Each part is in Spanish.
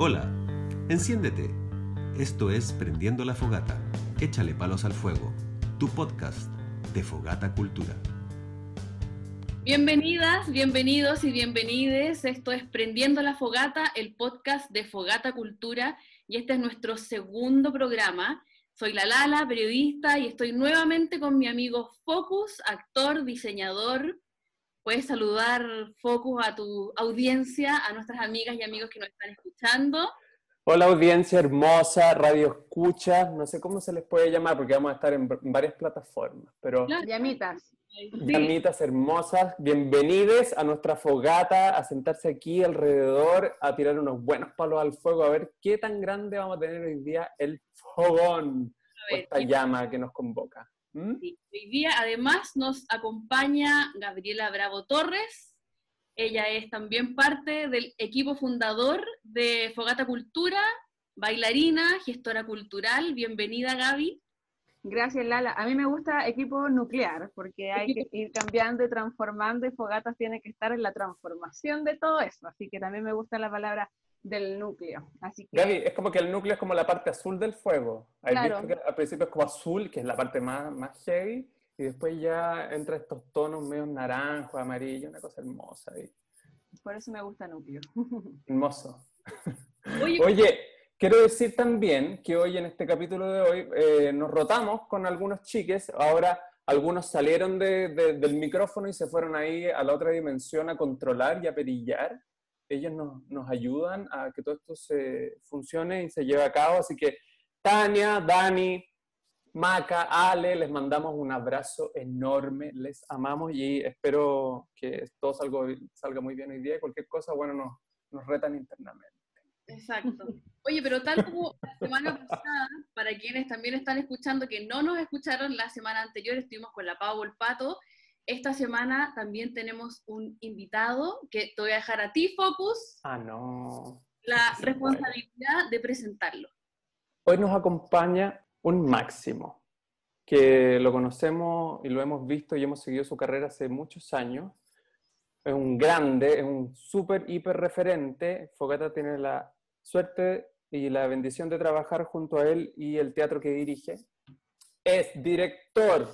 Hola, enciéndete. Esto es Prendiendo la Fogata. Échale palos al fuego. Tu podcast de Fogata Cultura. Bienvenidas, bienvenidos y bienvenides. Esto es Prendiendo la Fogata, el podcast de Fogata Cultura, y este es nuestro segundo programa. Soy la Lala, periodista, y estoy nuevamente con mi amigo Focus, actor, diseñador. Puedes saludar, Focus, a tu audiencia, a nuestras amigas y amigos que nos están escuchando. Hola audiencia hermosa, radio escucha, no sé cómo se les puede llamar porque vamos a estar en varias plataformas, pero Llamitas. llamitas hermosas, bienvenidos a nuestra fogata, a sentarse aquí alrededor, a tirar unos buenos palos al fuego, a ver qué tan grande vamos a tener hoy día el fogón, A o ver, esta ¿qué- llama que nos convoca. ¿Mm? Sí, Hoy día además nos acompaña Gabriela Bravo Torres. Ella es también parte del equipo fundador de Fogata Cultura, bailarina, gestora cultural. Bienvenida Gaby. Gracias, Lala. A mí me gusta equipo nuclear, porque hay que ir cambiando y transformando, y Fogatas tiene que estar en la transformación de todo eso. Así que también me gusta la palabra del núcleo. Así que, Gaby, es como que el núcleo es como la parte azul del fuego. ¿Has Claro. visto que al principio es como azul, que es la parte más, más heavy, y después ya entra estos tonos medio naranjo, amarillo, una cosa hermosa. y- por eso me gusta núcleo. Hermoso. Oye, Oye, quiero decir también que hoy en este capítulo de hoy eh, nos rotamos con algunos chiques. Ahora algunos salieron de- de- del micrófono y se fueron ahí a la otra dimensión a controlar y a perillar. Ellos nos, nos ayudan a que todo esto se funcione y se lleve a cabo. Así que Tania, Dani, Maca, Ale, les mandamos un abrazo enorme, les amamos y espero que todo salga, salga muy bien hoy día. y Cualquier cosa, bueno, nos, nos retan internamente. exacto. Oye, pero tal como la semana pasada, para quienes también están escuchando que no nos escucharon la semana anterior, estuvimos con la Pau Pato. Esta semana también tenemos un invitado que te voy a dejar a ti, Focus, Ah, no. la Sí, responsabilidad de presentarlo. Hoy nos acompaña un Máximo, que lo conocemos y lo hemos visto y hemos seguido su carrera hace muchos años. Es un grande, es un súper, hiper referente. Fogata tiene la suerte y la bendición de trabajar junto a él y el teatro que dirige. Es director,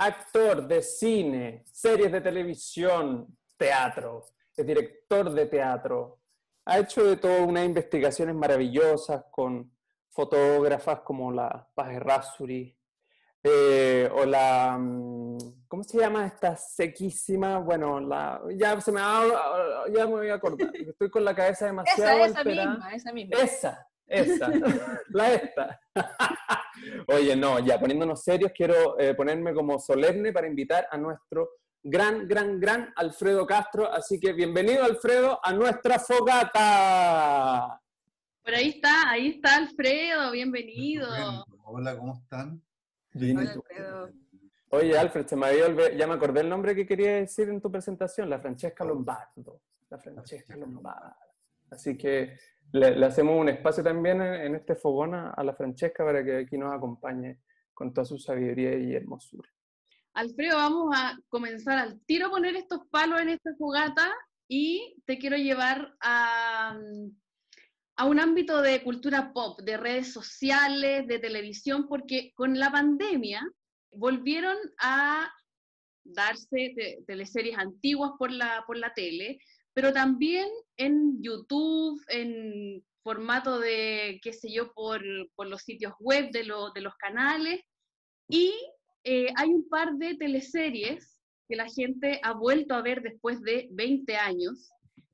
actor de cine, series de televisión, teatro. Es director de teatro. Ha hecho de todo unas investigaciones maravillosas con fotógrafas como la Paz Errázuri, eh, o la, mm, ¿cómo se llama esta sequísima? Bueno, la, ya se me va- ya me voy a acordar, estoy con la cabeza demasiado Esa, esa misma, esa misma. Esa, esa, la esta. Oye, no, ya poniéndonos serios, quiero eh, ponerme como solemne para invitar a nuestro gran, gran, gran Alfredo Castro. Así que bienvenido, Alfredo, a nuestra fogata. Por ahí está, ahí está Alfredo, bienvenido. Hola, ¿cómo están? Hola, Alfredo. Oye, Alfred, se me había olvidado- ya me acordé el nombre que quería decir en tu presentación, la Francesca Lombardo. La Francesca Lombardo. Así que le, hacemos un espacio también en, este fogón a, la Francesca para que aquí nos acompañe con toda su sabiduría y hermosura. Alfredo, vamos a comenzar al tiro a poner estos palos en esta fogata y te quiero llevar a, a un ámbito de cultura pop, de redes sociales, de televisión, porque con la pandemia volvieron a darse te- teleseries antiguas por la, por la tele, pero también en YouTube, en formato de, qué sé yo, por, por los sitios web de, lo- de los canales. Y eh, hay un par de teleseries que la gente ha vuelto a ver después de 20 años,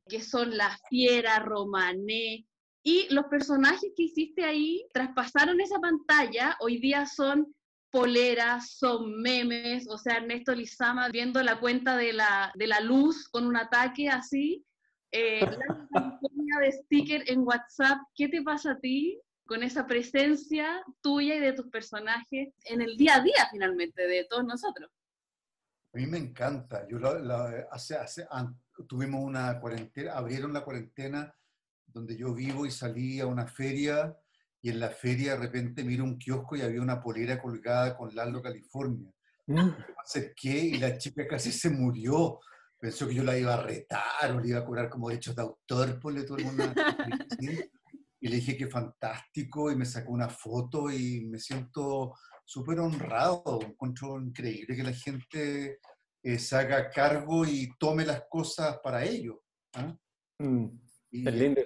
que son La Fiera, Romané, y los personajes que hiciste ahí traspasaron esa pantalla, hoy día son poleras, son memes, o sea, Ernesto Lizama viendo la cuenta de la, de la luz con un ataque así, eh, la campaña de sticker en WhatsApp, ¿qué te pasa a ti con esa presencia tuya y de tus personajes en el día a día finalmente de todos nosotros? A mí me encanta. Yo la- la- hace, hace, tuvimos una cuarentena, abrieron la cuarentena donde yo vivo y salí a una feria y en la feria de repente miro un kiosco y había una polera colgada con Lalo California. Me acerqué y la chica casi se murió. pensó que yo la iba a retar o le iba a cobrar como derechos de autor, por todo el mundo. Y le dije que fantástico y me sacó una foto y me siento súper honrado. Encuentro increíble que la gente eh, se haga cargo y tome las cosas para ellos. ¿ah? Mm, Y lindo.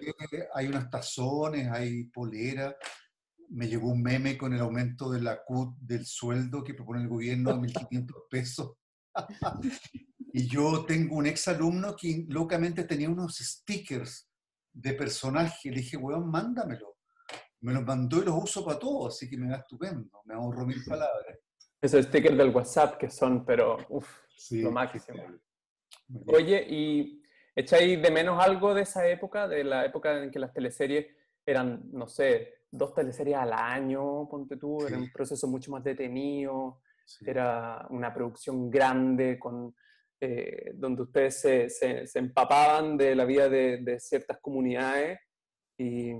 hay unas tazones, hay polera. Me llegó un meme con el aumento de la CUT del sueldo que propone el gobierno a 1.500 pesos. y yo tengo un ex alumno que locamente tenía unos stickers de personaje. Le dije, weón, mándamelo. Me los mandó y los uso para todo, así que me va estupendo. Me ahorro mil palabras. Esos stickers del WhatsApp que son, pero uff, Sí, lo máximo. Oye, ¿y echáis de menos algo de esa época, de la época en que las teleseries eran, no sé, dos teleseries al año, ponte tú, era un proceso mucho más detenido, Sí. era una producción grande con, eh, donde ustedes se, se- se empapaban de la vida de, de ciertas comunidades y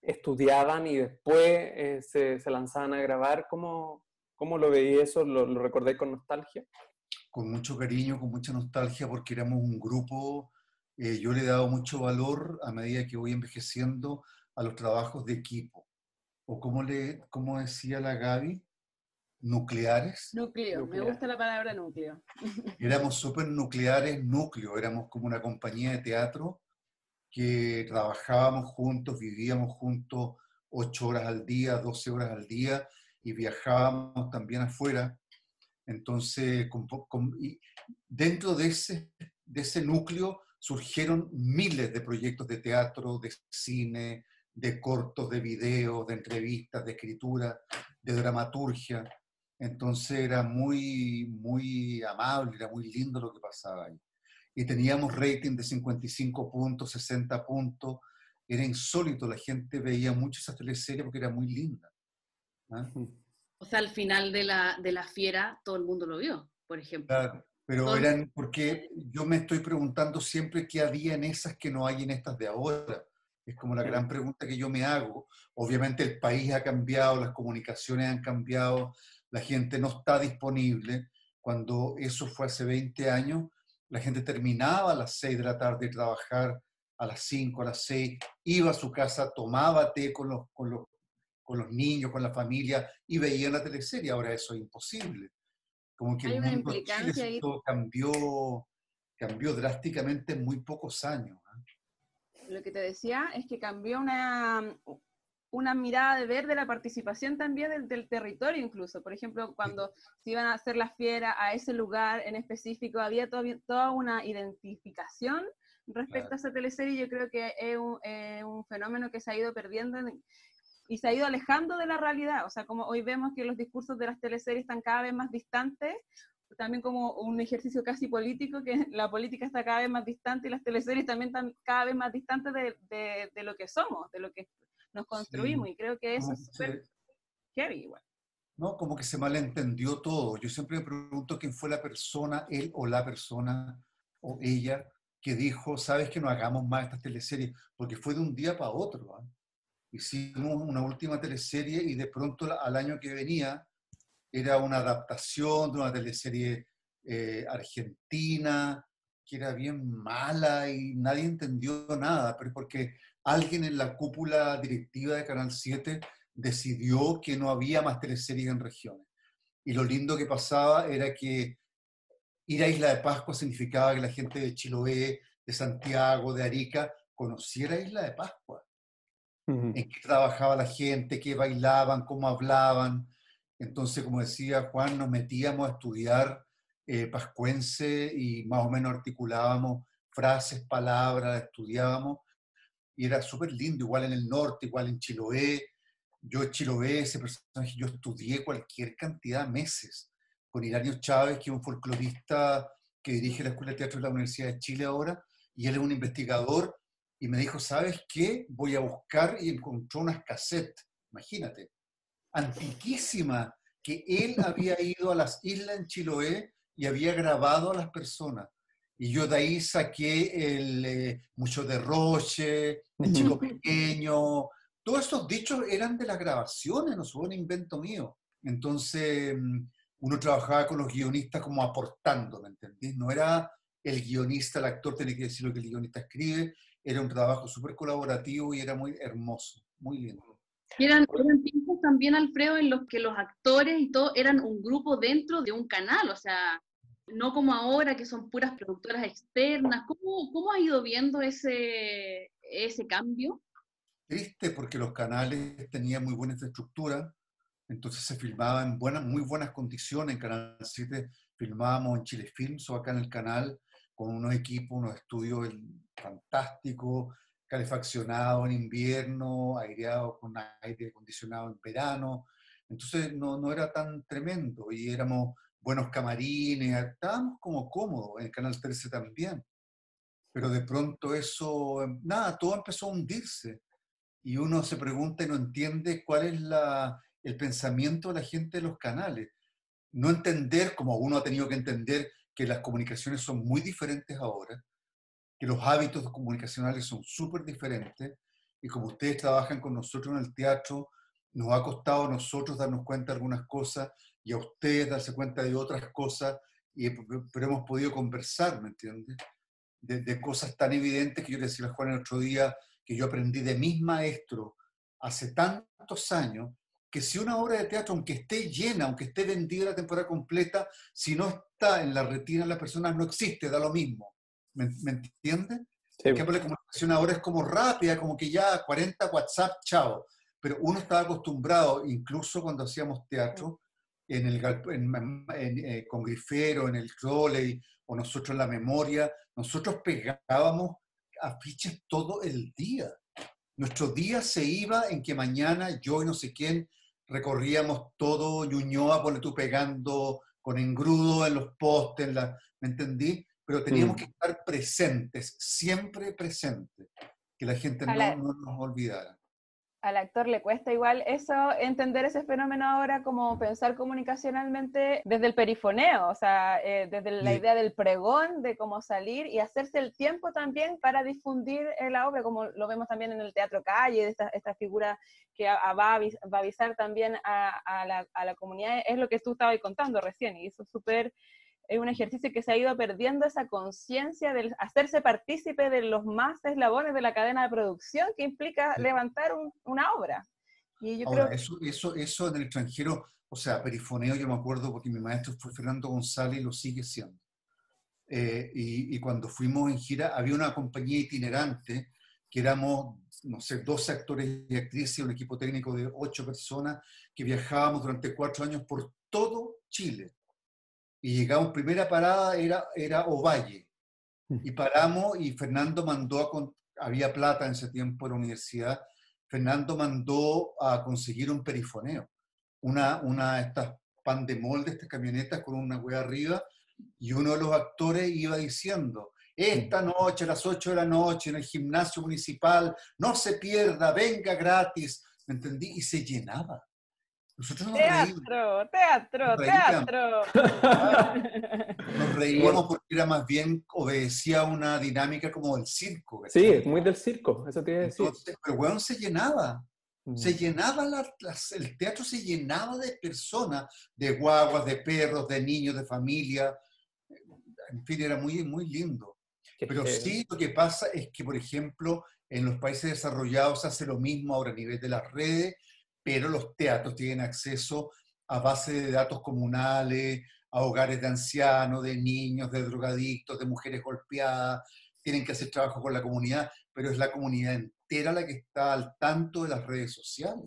estudiaban y después eh, se, se lanzaban a grabar? ¿Cómo, cómo lo veis eso? ¿Lo, lo recordáis con nostalgia? con mucho cariño, con mucha nostalgia, porque éramos un grupo, eh, yo le he dado mucho valor a medida que voy envejeciendo a los trabajos de equipo. O como, le, como decía la Gaby, nucleares. Núcleo, me Nuclear. gusta la palabra núcleo. Éramos súper nucleares, núcleo, éramos como una compañía de teatro que trabajábamos juntos, vivíamos juntos ocho horas al día, 12 horas al día y viajábamos también afuera. Entonces, con con- y dentro de ese, de ese núcleo surgieron miles de proyectos de teatro, de cine, de cortos, de videos, de entrevistas, de escritura, de dramaturgia. Entonces era muy, muy amable, era muy lindo lo que pasaba ahí. Y teníamos rating de 55 puntos, 60 puntos. Era insólito, la gente veía mucho esas teleseries porque era muy linda. ¿ah? O sea, al final de la, de la fiera todo el mundo lo vio, por ejemplo. Claro, pero eran, porque yo me estoy preguntando siempre qué había en esas que no hay en estas de ahora. Es como la gran pregunta que yo me hago. Obviamente el país ha cambiado, las comunicaciones han cambiado, la gente no está disponible. Cuando eso fue hace 20 años, la gente terminaba a las 6 de la tarde de trabajar, a las 5, a las 6, iba a su casa, tomaba té con los, con los, con los niños, con la familia y veía la teleserie. Ahora eso es imposible. Como que Hay el una mundo de Chile implicancia ahí. cambió, cambió drásticamente en muy pocos años. ¿ah? Lo que te decía es que cambió una, una mirada de ver de la participación también del, del territorio incluso. Por ejemplo, cuando se iban a hacer las fieras a ese lugar en específico, había todavía toda una identificación respecto Claro. a esa teleserie. Yo creo que es un, eh, un fenómeno que se ha ido perdiendo en- y se ha ido alejando de la realidad. O sea, como hoy vemos que los discursos de las teleseries están cada vez más distantes, también como un ejercicio casi político, que la política está cada vez más distante y las teleseries también están cada vez más distantes de, de- de lo que somos, de lo que nos construimos. Y creo que eso Como es súper se- heavy igual. ¿no? Como que se malentendió todo. Yo siempre me pregunto quién fue la persona, él o la persona o ella, que dijo, sabes que no hagamos más estas teleseries, porque fue de un día para otro. ¿ah? Hicimos una última teleserie y de pronto al año que venía era una adaptación de una teleserie eh, argentina, que era bien mala y nadie entendió nada, pero porque alguien en la cúpula directiva de Canal 7 decidió que no había más teleseries en regiones. Y lo lindo que pasaba era que ir a Isla de Pascua significaba que la gente de Chiloé, de Santiago, de Arica, conociera Isla de Pascua En qué trabajaba la gente, qué bailaban, cómo hablaban. Entonces, como decía Juan, nos metíamos a estudiar eh, pascuense y más o menos articulábamos frases, palabras, estudiábamos. Y era súper lindo, igual en el norte, igual en Chiloé. Yo en Chiloé, ese personaje, yo estudié cualquier cantidad de meses con Hilario Chávez, que es un folclorista que dirige la Escuela de Teatro de la Universidad de Chile ahora, y él es un investigador y me dijo, ¿sabes qué? Voy a buscar y encontró unas cassettes, imagínate, antiquísimas, que él había ido a las islas en Chiloé y había grabado a las personas. Y yo de ahí saqué el eh, Mucho de Roche, el Chico Pequeño, todos esos dichos eran de las grabaciones, no fue un invento mío. Entonces, mm, uno trabajaba con los guionistas como aportando, ¿me entendés? No era el guionista, el actor tiene que decir lo que el guionista escribe. Era un trabajo súper colaborativo y era muy hermoso, muy lindo. Y eran, eran tiempos también, Alfredo, en los que los actores y todo eran un grupo dentro de un canal, o sea, no como ahora que son puras productoras externas. ¿Cómo, cómo has ido viendo ese, ese cambio? Triste porque los canales tenían muy buena infraestructura, entonces se filmaba en buenas, muy buenas condiciones. En Canal 7 filmábamos en Chile Films o acá en el canal con unos equipos, unos estudios fantásticos, calefaccionados en invierno, aireados con aire acondicionado en verano. Entonces no, no era tan tremendo y éramos buenos camarines, estábamos como cómodos, en Canal 13 también. Pero de pronto eso, nada, todo empezó a hundirse. Y uno se pregunta y no entiende cuál es la, el pensamiento de la gente de los canales. No entender, como uno ha tenido que entender, que las comunicaciones son muy diferentes ahora, que los hábitos comunicacionales son súper diferentes, y como ustedes trabajan con nosotros en el teatro, nos ha costado a nosotros darnos cuenta de algunas cosas y a ustedes darse cuenta de otras cosas, y, pero hemos podido conversar, ¿me entiendes? De, de, cosas tan evidentes que yo le decía a Juan el otro día, que yo aprendí de mis maestros hace tantos años, que si una obra de teatro, aunque esté llena, aunque esté vendida la temporada completa, si no está en la retina de las personas, no existe, da lo mismo. ¿Me, ¿me entiendes? Sí. la comunicación ahora es como rápida, como que ya 40 WhatsApp, chao. Pero uno estaba acostumbrado, incluso cuando hacíamos teatro, en el, en, en, eh, con Grifero, en el trolley, o nosotros en la memoria, nosotros pegábamos afiches todo el día. Nuestro día se iba en que mañana yo y no sé quién recorríamos todo Ñuñoa, por tú pegando con engrudo en los postes, la, ¿me entendí? Pero teníamos mm. que estar presentes, siempre presentes, que la gente no, no, nos olvidara. Al actor le cuesta igual eso, entender ese fenómeno ahora como pensar comunicacionalmente desde el perifoneo, o sea, eh, desde la sí. idea del pregón, de cómo salir y hacerse el tiempo también para difundir la obra, como lo vemos también en el teatro calle, esta, esta figura que a, a va, a avis, va, a avisar también a, a, la, a, la, comunidad, es lo que tú estabas contando recién, y eso es súper, es un ejercicio que se ha ido perdiendo esa conciencia de hacerse partícipe de los más eslabones de la cadena de producción que implica sí. levantar un, una obra. Y yo Ahora, creo... eso, eso, eso en el extranjero, o sea, perifoneo, yo me acuerdo porque mi maestro fue Fernando González y lo sigue siendo. Eh, y, y, cuando fuimos en gira, había una compañía itinerante que éramos, no sé, 12 actores y actrices, un equipo técnico de 8 personas, que viajábamos durante cuatro años por todo Chile. Y llegamos, primera parada era, era Ovalle. Y paramos y Fernando mandó a, había plata en ese tiempo en la universidad, Fernando mandó a conseguir un perifoneo, una, una de estas pan de molde, estas camionetas con una hueá arriba, y uno de los actores iba diciendo, esta noche a las 8 de la noche en el gimnasio municipal, no se pierda, venga gratis, ¿me entendí? Y se llenaba. Nosotros nos teatro, teatro, nos teatro. Nos reíamos porque era más bien, obedecía una dinámica como del circo. Sí, muy del circo, eso tiene decir. Entonces, pero bueno, se llenaba. Se llenaba, la, la, el teatro se llenaba de personas, de guaguas, de perros, de niños, de familia. En fin, era muy, muy lindo. Pero sí, lo que pasa es que, por ejemplo, en los países desarrollados se hace lo mismo ahora a nivel de las redes, pero los teatros tienen acceso a base de datos comunales, a hogares de ancianos, de niños, de drogadictos, de mujeres golpeadas, tienen que hacer trabajo con la comunidad, pero es la comunidad entera la que está al tanto de las redes sociales.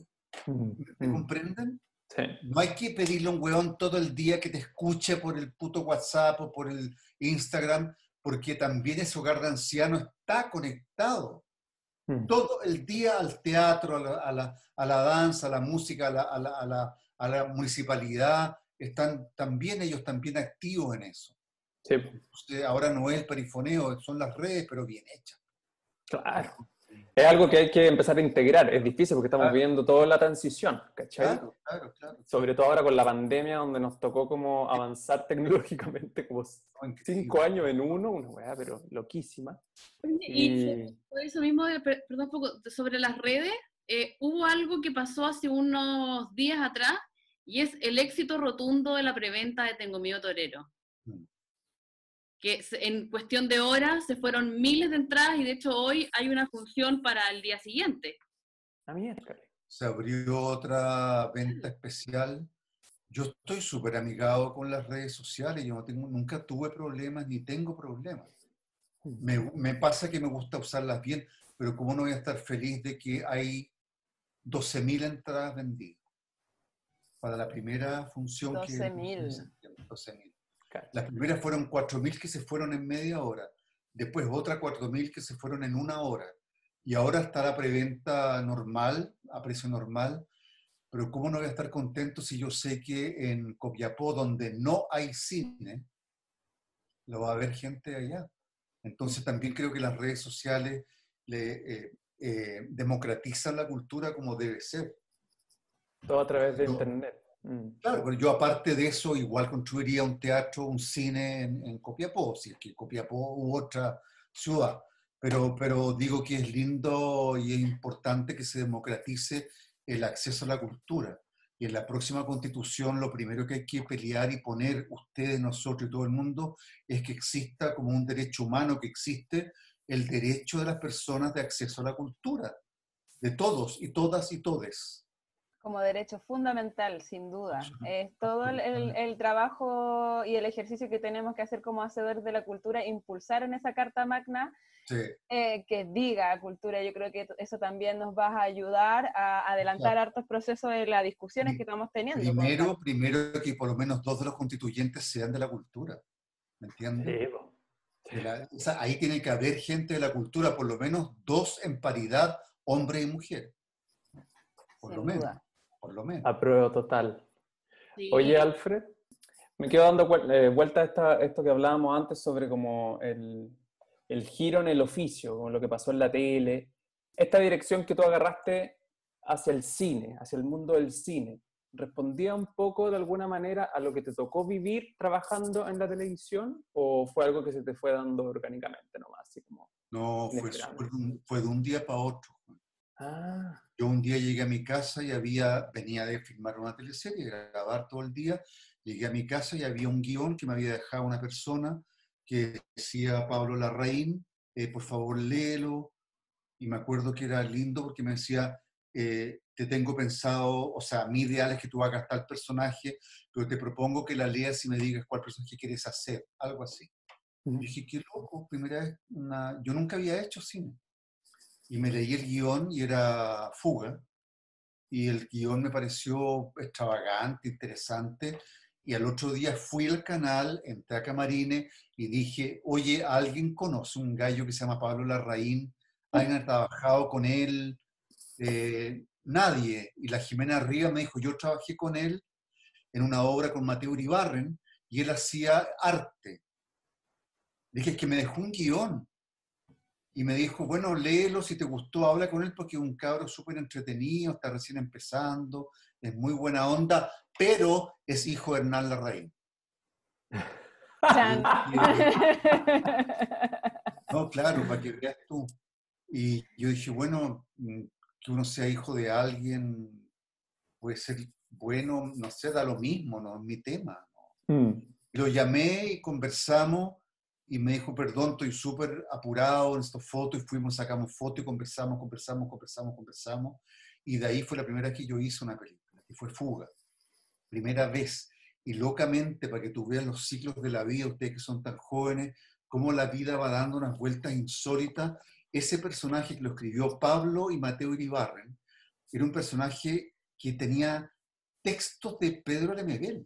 ¿Me comprenden? Sí. No hay que pedirle a un weón todo el día que te escuche por el puto WhatsApp o por el Instagram, porque también ese hogar de ancianos está conectado mm. todo el día al teatro, a la, a la, a la danza, a la música, a la, a la, a la, municipalidad, están también ellos también activos en eso. Sí. Ahora no es el perifoneo, son las redes, pero bien hechas. Claro. Es algo que hay que empezar a integrar. Es difícil porque estamos claro. viendo toda la transición, ¿cachai? Claro, claro, claro. Sobre todo ahora con la pandemia, donde nos tocó como avanzar tecnológicamente como cinco años en uno, una weá, pero loquísima. Y, y... eso mismo, perdón un poco, sobre las redes, eh, hubo algo que pasó hace unos días atrás y es el éxito rotundo de la preventa de Tengo Miedo Torero. Que en cuestión de horas se fueron miles de entradas y de hecho hoy hay una función para el día siguiente. Se abrió otra venta especial. Yo estoy súper amigado con las redes sociales, yo no tengo, nunca tuve problemas ni tengo problemas. Me, me, pasa que me gusta usarlas bien, pero ¿cómo no voy a estar feliz de que hay 12.000 entradas vendidas? Para la primera función 12.000. 12.000. Las primeras fueron 4.000 que se fueron en media hora, después otra 4.000 que se fueron en una hora, y ahora está la preventa normal, a precio normal, pero ¿cómo no voy a estar contento si yo sé que en Copiapó, donde no hay cine, lo va a ver gente allá? Entonces también creo que las redes sociales le, eh, eh, democratizan la cultura como debe ser. Todo a través de Internet. Mm. Claro, pero yo aparte de eso igual construiría un teatro, un cine en, Copiapó, si es que Copiapó u otra ciudad. Pero, pero digo que es lindo y es importante que se democratice el acceso a la cultura. Y en la próxima constitución lo primero que hay que pelear y poner ustedes, nosotros y todo el mundo es que exista como un derecho humano, que existe el derecho de las personas de acceso a la cultura, de todos y todas y todes como derecho fundamental, sin duda. Es todo el, trabajo y el ejercicio que tenemos que hacer como hacedores de la cultura, impulsar en esa Carta Magna eh, que diga cultura. Yo creo que eso también nos va a ayudar a adelantar hartos procesos de las discusiones que estamos teniendo. Primero, primero que por lo menos dos de los constituyentes sean de la cultura. ¿Me entiendes? ahí tiene que haber gente de la cultura, por lo menos dos en paridad, hombre y mujer. Por lo menos por lo menos. Apruebo total. Oye, Alfred, me quedo dando eh, vuelta a esto que hablábamos antes sobre como el, el giro en el oficio, con lo que pasó en la tele. Esta dirección que tú agarraste hacia el cine, hacia el mundo del cine, ¿respondía un poco de alguna manera a lo que te tocó vivir trabajando en la televisión o fue algo que se te fue dando orgánicamente nomás? Así como no, fue, fue, de un día para otro. Ah. Yo un día llegué a mi casa y había, venía de filmar una teleserie, grabar todo el día, llegué a mi casa y había un guion que me había dejado una persona que decía Pablo Larraín, eh, por favor léelo, y me acuerdo que era lindo porque me decía, eh, te tengo pensado, o sea, mi ideal es que tú hagas tal personaje, pero te propongo que la leas y me digas cuál personaje quieres hacer, algo así. Y dije, qué loco, primera vez, una... yo nunca había hecho cine y me leí el guion y era Fuga. Y el guion me pareció extravagante, interesante. Y al otro día fui al canal, entré a Camarine y dije, oye, ¿alguien conoce un gallo que se llama Pablo Larraín? ¿Alguien ha trabajado con él? Eh, nadie. Y la Jimena Arriba me dijo, yo trabajé con él en una obra con Mateo Uribarren y él hacía arte. Dije, es que me dejó un guion y me dijo, bueno, léelo, si te gustó, habla con él porque es un cabro súper entretenido, está recién empezando, es muy buena onda, pero es hijo de Hernán Larraín. no, claro, para que veas tú. Y yo dije, bueno, mm, que uno sea hijo de alguien puede ser bueno, no sé, da lo mismo, no es mi tema. Mm. Lo llamé y conversamos y me dijo, perdón, estoy súper apurado en estas fotos, y fuimos, sacamos fotos y conversamos, conversamos, conversamos, conversamos, y de ahí fue la primera vez que yo hice una película, que fue Fuga, primera vez, y locamente, para que tú veas los ciclos de la vida, ustedes que son tan jóvenes, cómo la vida va dando unas vueltas insólitas, ese personaje que lo escribió Pablo y Mateo Iribarren, era un personaje que tenía textos de Pedro Lemebel.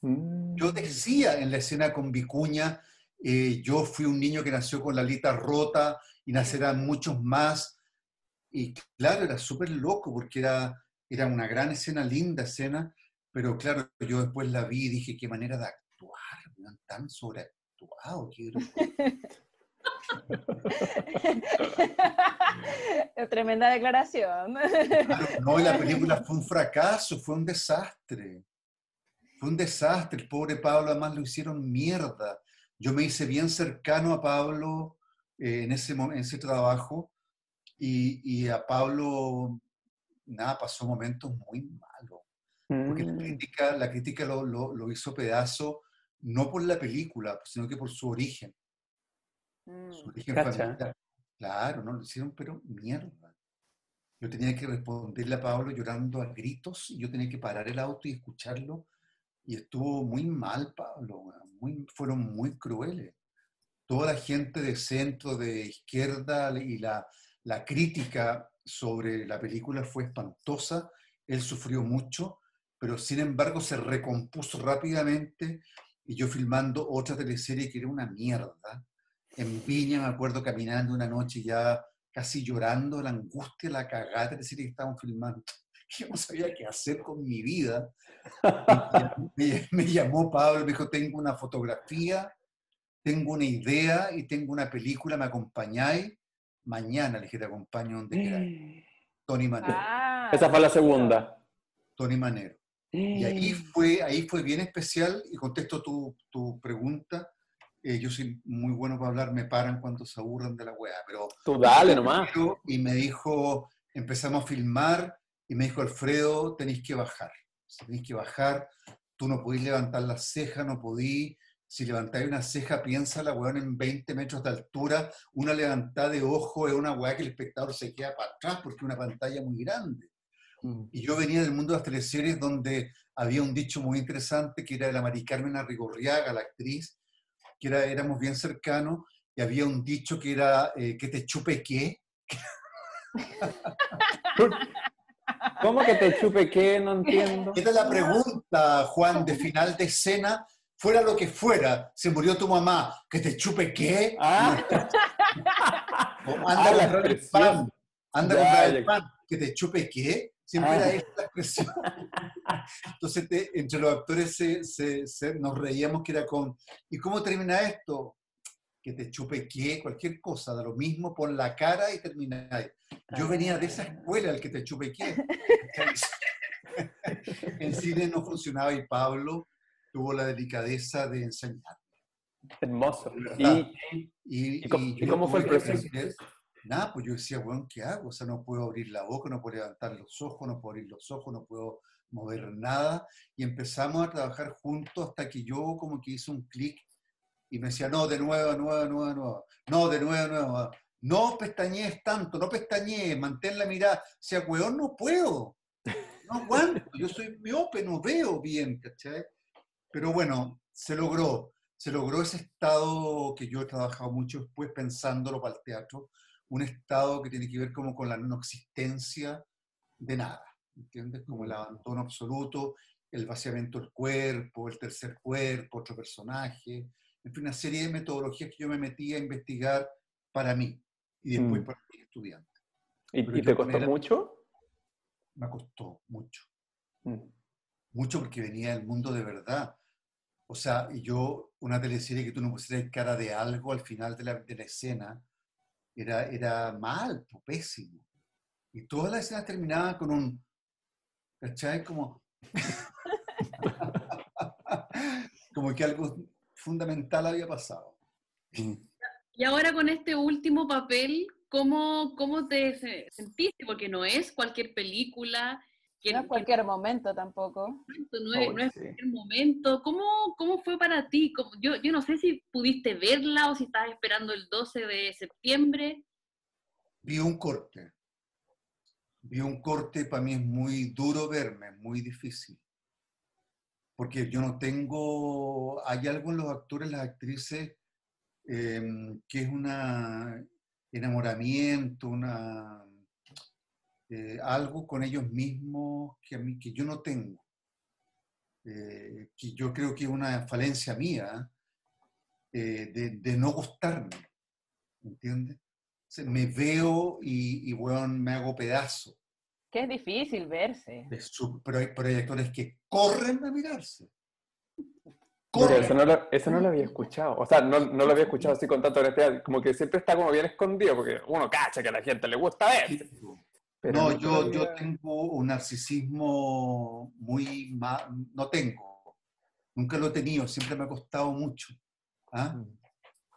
Yo mm. decía en la escena con Vicuña, eh, yo fui un niño que nació con la alita rota y nacerán muchos más. Y claro, era súper loco porque era, era una gran escena, linda escena, pero claro, yo después la vi y dije, qué manera de actuar, tan sobreactuado. Tremenda declaración. no, la película fue un fracaso, fue un desastre. Fue un desastre. El pobre Pablo además lo hicieron mierda. Yo me hice bien cercano a Pablo eh, en, ese, en ese trabajo y, y, a Pablo, nada, pasó momentos muy malos. Porque la mm. crítica, la crítica lo, lo, lo hizo pedazo no por la película, sino que por su origen. Mm. Su origen Cacha. familiar. Claro, no lo hicieron, pero mierda. Yo tenía que responderle a Pablo llorando a gritos y yo tenía que parar el auto y escucharlo. Y estuvo muy mal, Pablo. Muy, fueron muy crueles. Toda la gente de centro, de izquierda y la, la crítica sobre la película fue espantosa. Él sufrió mucho, pero sin embargo se recompuso rápidamente. Y yo filmando otra teleserie que era una mierda en Viña, me acuerdo caminando una noche ya casi llorando, la angustia, la cagada de la serie que estaban filmando. Yo no sabía qué hacer con mi vida. Me, me llamó Pablo, me dijo, tengo una fotografía, tengo una idea y tengo una película, ¿me acompañáis? Mañana le dije, te acompaño donde queráis. Tony Manero. Ah, Esa fue la segunda. Tony Manero. Y ahí fue, ahí fue bien especial, y contesto tu, tu pregunta. eh, yo soy muy bueno para hablar, me paran cuando se aburren de la weá, pero Tú dale nomás. y me dijo, empezamos a filmar y me dijo, Alfredo, tenéis que bajar. Tenéis que bajar, tú no podís levantar la ceja, no podís. Si levantáis una ceja, piénsala, weón, en 20 metros de altura, una levantada de ojo es una weá que el espectador se queda para atrás porque es una pantalla muy grande. Y yo venía del mundo de las teleseries donde había un dicho muy interesante que era de la Mari Carmen Arrigorriaga, la actriz, que era, éramos bien cercanos, y había un dicho que era eh, que te chupe qué. ¿Cómo que te chupe qué? No entiendo. Esta es la pregunta, Juan, de final de escena. Fuera lo que fuera, se murió tu mamá, que te chupe qué. Ah, anda Ah, a comprar el pan. Anda a comprar el pan, que te chupe qué. Siempre Ah. era esta la expresión. Entonces, te- entre los actores se- se- se- nos reíamos que era con, ¿y cómo termina esto? Que te chupe qué, cualquier cosa, da lo mismo, pon la cara y termináis. Yo venía de esa escuela, el que te chupe qué. En cine no funcionaba y Pablo tuvo la delicadeza de enseñar. hermoso. Y, Y, ¿Y cómo- y cómo fue el proceso? Nada, pues yo decía, bueno, ¿qué hago? O sea, no puedo abrir la boca, no puedo levantar los ojos, no puedo abrir los ojos, no puedo mover nada. Y empezamos a trabajar juntos hasta que yo como que hice un clic y me decía, no, de nuevo, de nuevo, de nuevo, nuevo. No, de nuevo, de nuevo. No pestañees tanto, no pestañees, mantén la mirada. O sea, weón, no puedo. No aguanto, yo soy miope, no veo bien, ¿cachai? Pero bueno, se logró. Se logró ese estado que yo he trabajado mucho después pensándolo para el teatro, un estado que tiene que ver como con la no existencia de nada, ¿entiendes? Como el abandono absoluto, el vaciamiento del cuerpo, el tercer cuerpo, otro personaje, en fin, una serie de metodologías que yo me metí a investigar para mí y después Mm. para mis estudiantes. ¿Y, te costó mucho? Me costó mucho. Mm. mucho porque venía del mundo de verdad. O sea, yo, una teleserie que tú no pusieras cara de algo al final de la, de la escena, era, era mal, pues, pésimo. Y todas las escenas terminaban con un, ¿cachai? Como, como que algo fundamental había pasado. Y ahora con este último papel, ¿cómo, cómo te se- sentiste? Porque no es cualquier película, que No es cualquier momento tampoco. no es, Oh, no es sí. cualquier momento. ¿Cómo, cómo fue para ti? ¿Cómo- yo, yo no sé si pudiste verla o si estabas esperando el 12 de septiembre. Vi un corte. Vi un corte, para mí es muy duro verme, es muy difícil. Porque yo no tengo, hay algo en los actores, las actrices, em, que es un enamoramiento, una, eh, algo con ellos mismos que, a mí, que yo no tengo. Eh, que yo creo que es una falencia mía eh, de, de no gustarme. ¿Entiendes? O sea, me veo y, y weón, me hago pedazo. Que es difícil verse. De su- pero, hay, pero hay actores que corren a mirarse. Corren. eso no, lo, eso no lo había escuchado. O sea, no, no lo había escuchado así con tanta honestidad. Como que siempre está como bien escondido, porque uno cacha que a la gente le gusta ver. Pero no, nunca yo, yo tengo un narcisismo muy... ma- no tengo. Nunca lo he tenido, siempre me ha costado mucho. ¿ah? Mm.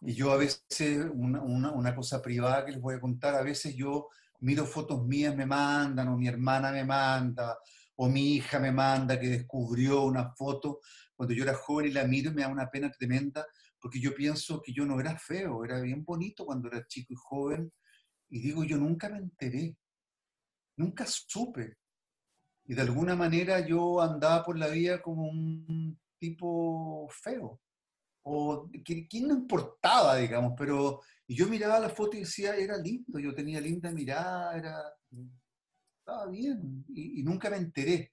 Y yo a veces, una, una- una cosa privada que les voy a contar, a veces yo miro fotos mías, me mandan, o mi hermana me manda, o mi hija me manda que descubrió una foto. cuando yo era joven y la miro me da una pena tremenda porque yo pienso que yo no era feo, era bien bonito cuando era chico y joven. Y digo, yo nunca me enteré, nunca supe. Y de alguna manera yo andaba por la vida como un tipo feo. O que, no importaba, digamos, pero y yo miraba la foto y decía, era lindo, yo tenía linda mirada, era, estaba bien, y, y nunca me enteré.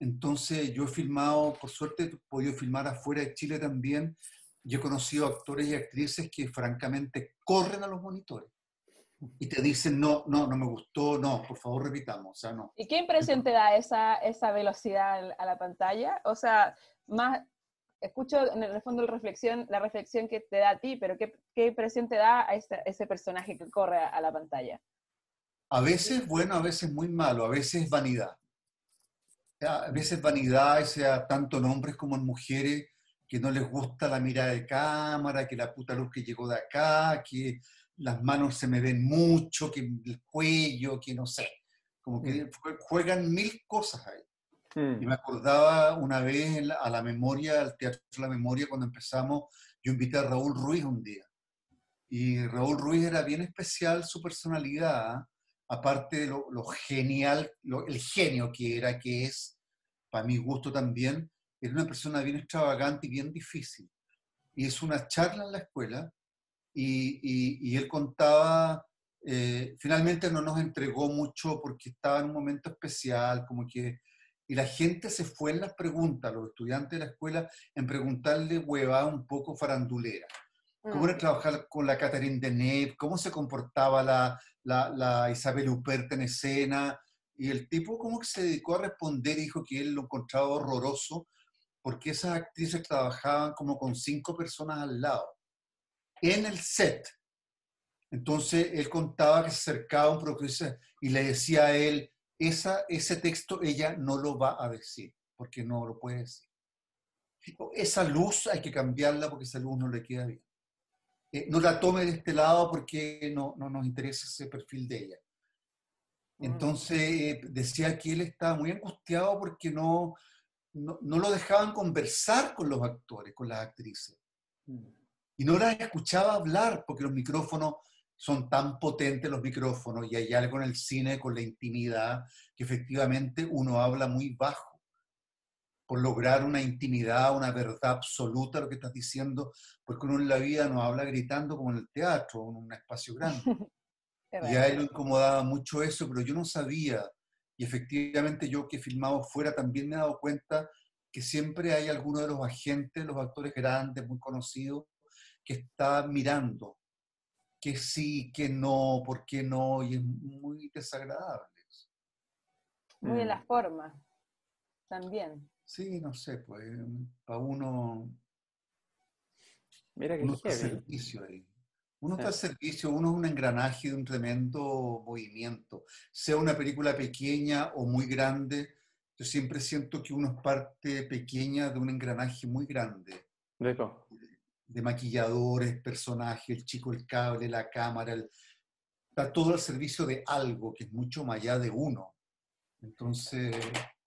Entonces yo he filmado, por suerte he podido filmar afuera de Chile también, yo he conocido actores y actrices que francamente corren a los monitores y te dicen, no, no, no me gustó, no, por favor repitamos, o sea, no. ¿Y qué impresión te da esa, esa velocidad a la pantalla? O sea, más, escucho en el fondo la reflexión, la reflexión que te da a ti, pero ¿qué, qué impresión te da a ese, ese personaje que corre a, a, la pantalla? A veces bueno, a veces muy malo, a veces vanidad. A veces vanidad, sea tanto en hombres como en mujeres, que no les gusta la mirada de cámara, que la puta luz que llegó de acá, que las manos se me ven mucho, que el cuello, que no sé. Como que juegan mil cosas ahí. Mm. Y me acordaba una vez a la memoria, al Teatro de la Memoria, cuando empezamos, yo invité a Raúl Ruiz un día. Y Raúl Ruiz era bien especial su personalidad, aparte de lo, lo genial, lo, el genio que era, que es, para mi gusto también, era una persona bien extravagante y bien difícil. Y es una charla en la escuela y, y, él contaba, eh, finalmente no nos entregó mucho porque estaba en un momento especial, como que, y la gente se fue en las preguntas, los estudiantes de la escuela, en preguntarle huevada un poco farandulera. ¿Cómo era mm. trabajar con la Catherine Deneuve? ¿Cómo se comportaba la, la, la Isabel Huppert en escena? Y el tipo como que se dedicó a responder dijo que él lo encontraba horroroso porque esas actrices trabajaban como con cinco personas al lado, en el set. Entonces él contaba que se acercaba a un productor y le decía a él, Esa, ese texto ella no lo va a decir, porque no lo puede decir. Esa luz hay que cambiarla porque esa luz no le queda bien. Eh, no la tome de este lado porque no, no nos interesa ese perfil de ella. Mm. Entonces eh, decía que él estaba muy angustiado porque no, no, lo dejaban conversar con los actores, con las actrices. Mm. Y no las escuchaba hablar porque los micrófonos son tan potentes los micrófonos y hay algo en el cine con la intimidad que efectivamente uno habla muy bajo. Por lograr una intimidad, una verdad absoluta lo que estás diciendo, porque uno en la vida no habla gritando como en el teatro, en un espacio grande. y a él lo incomodaba mucho eso, pero yo no sabía. Y efectivamente yo que he filmado fuera también me he dado cuenta que siempre hay alguno de los agentes, los actores grandes, muy conocidos, que está mirando que sí, que no, por qué no, y es muy desagradable. Muy en la mm. forma, también. Sí, no sé, pues, para uno... Mira que uno servicio ahí. Uno está al servicio, uno es un engranaje de un tremendo movimiento. Sea una película pequeña o muy grande, yo siempre siento que uno es parte pequeña de un engranaje muy grande. ¿De, de maquilladores, personajes, el chico, el cable, la cámara, está todo al servicio de algo que es mucho más allá de uno. Entonces...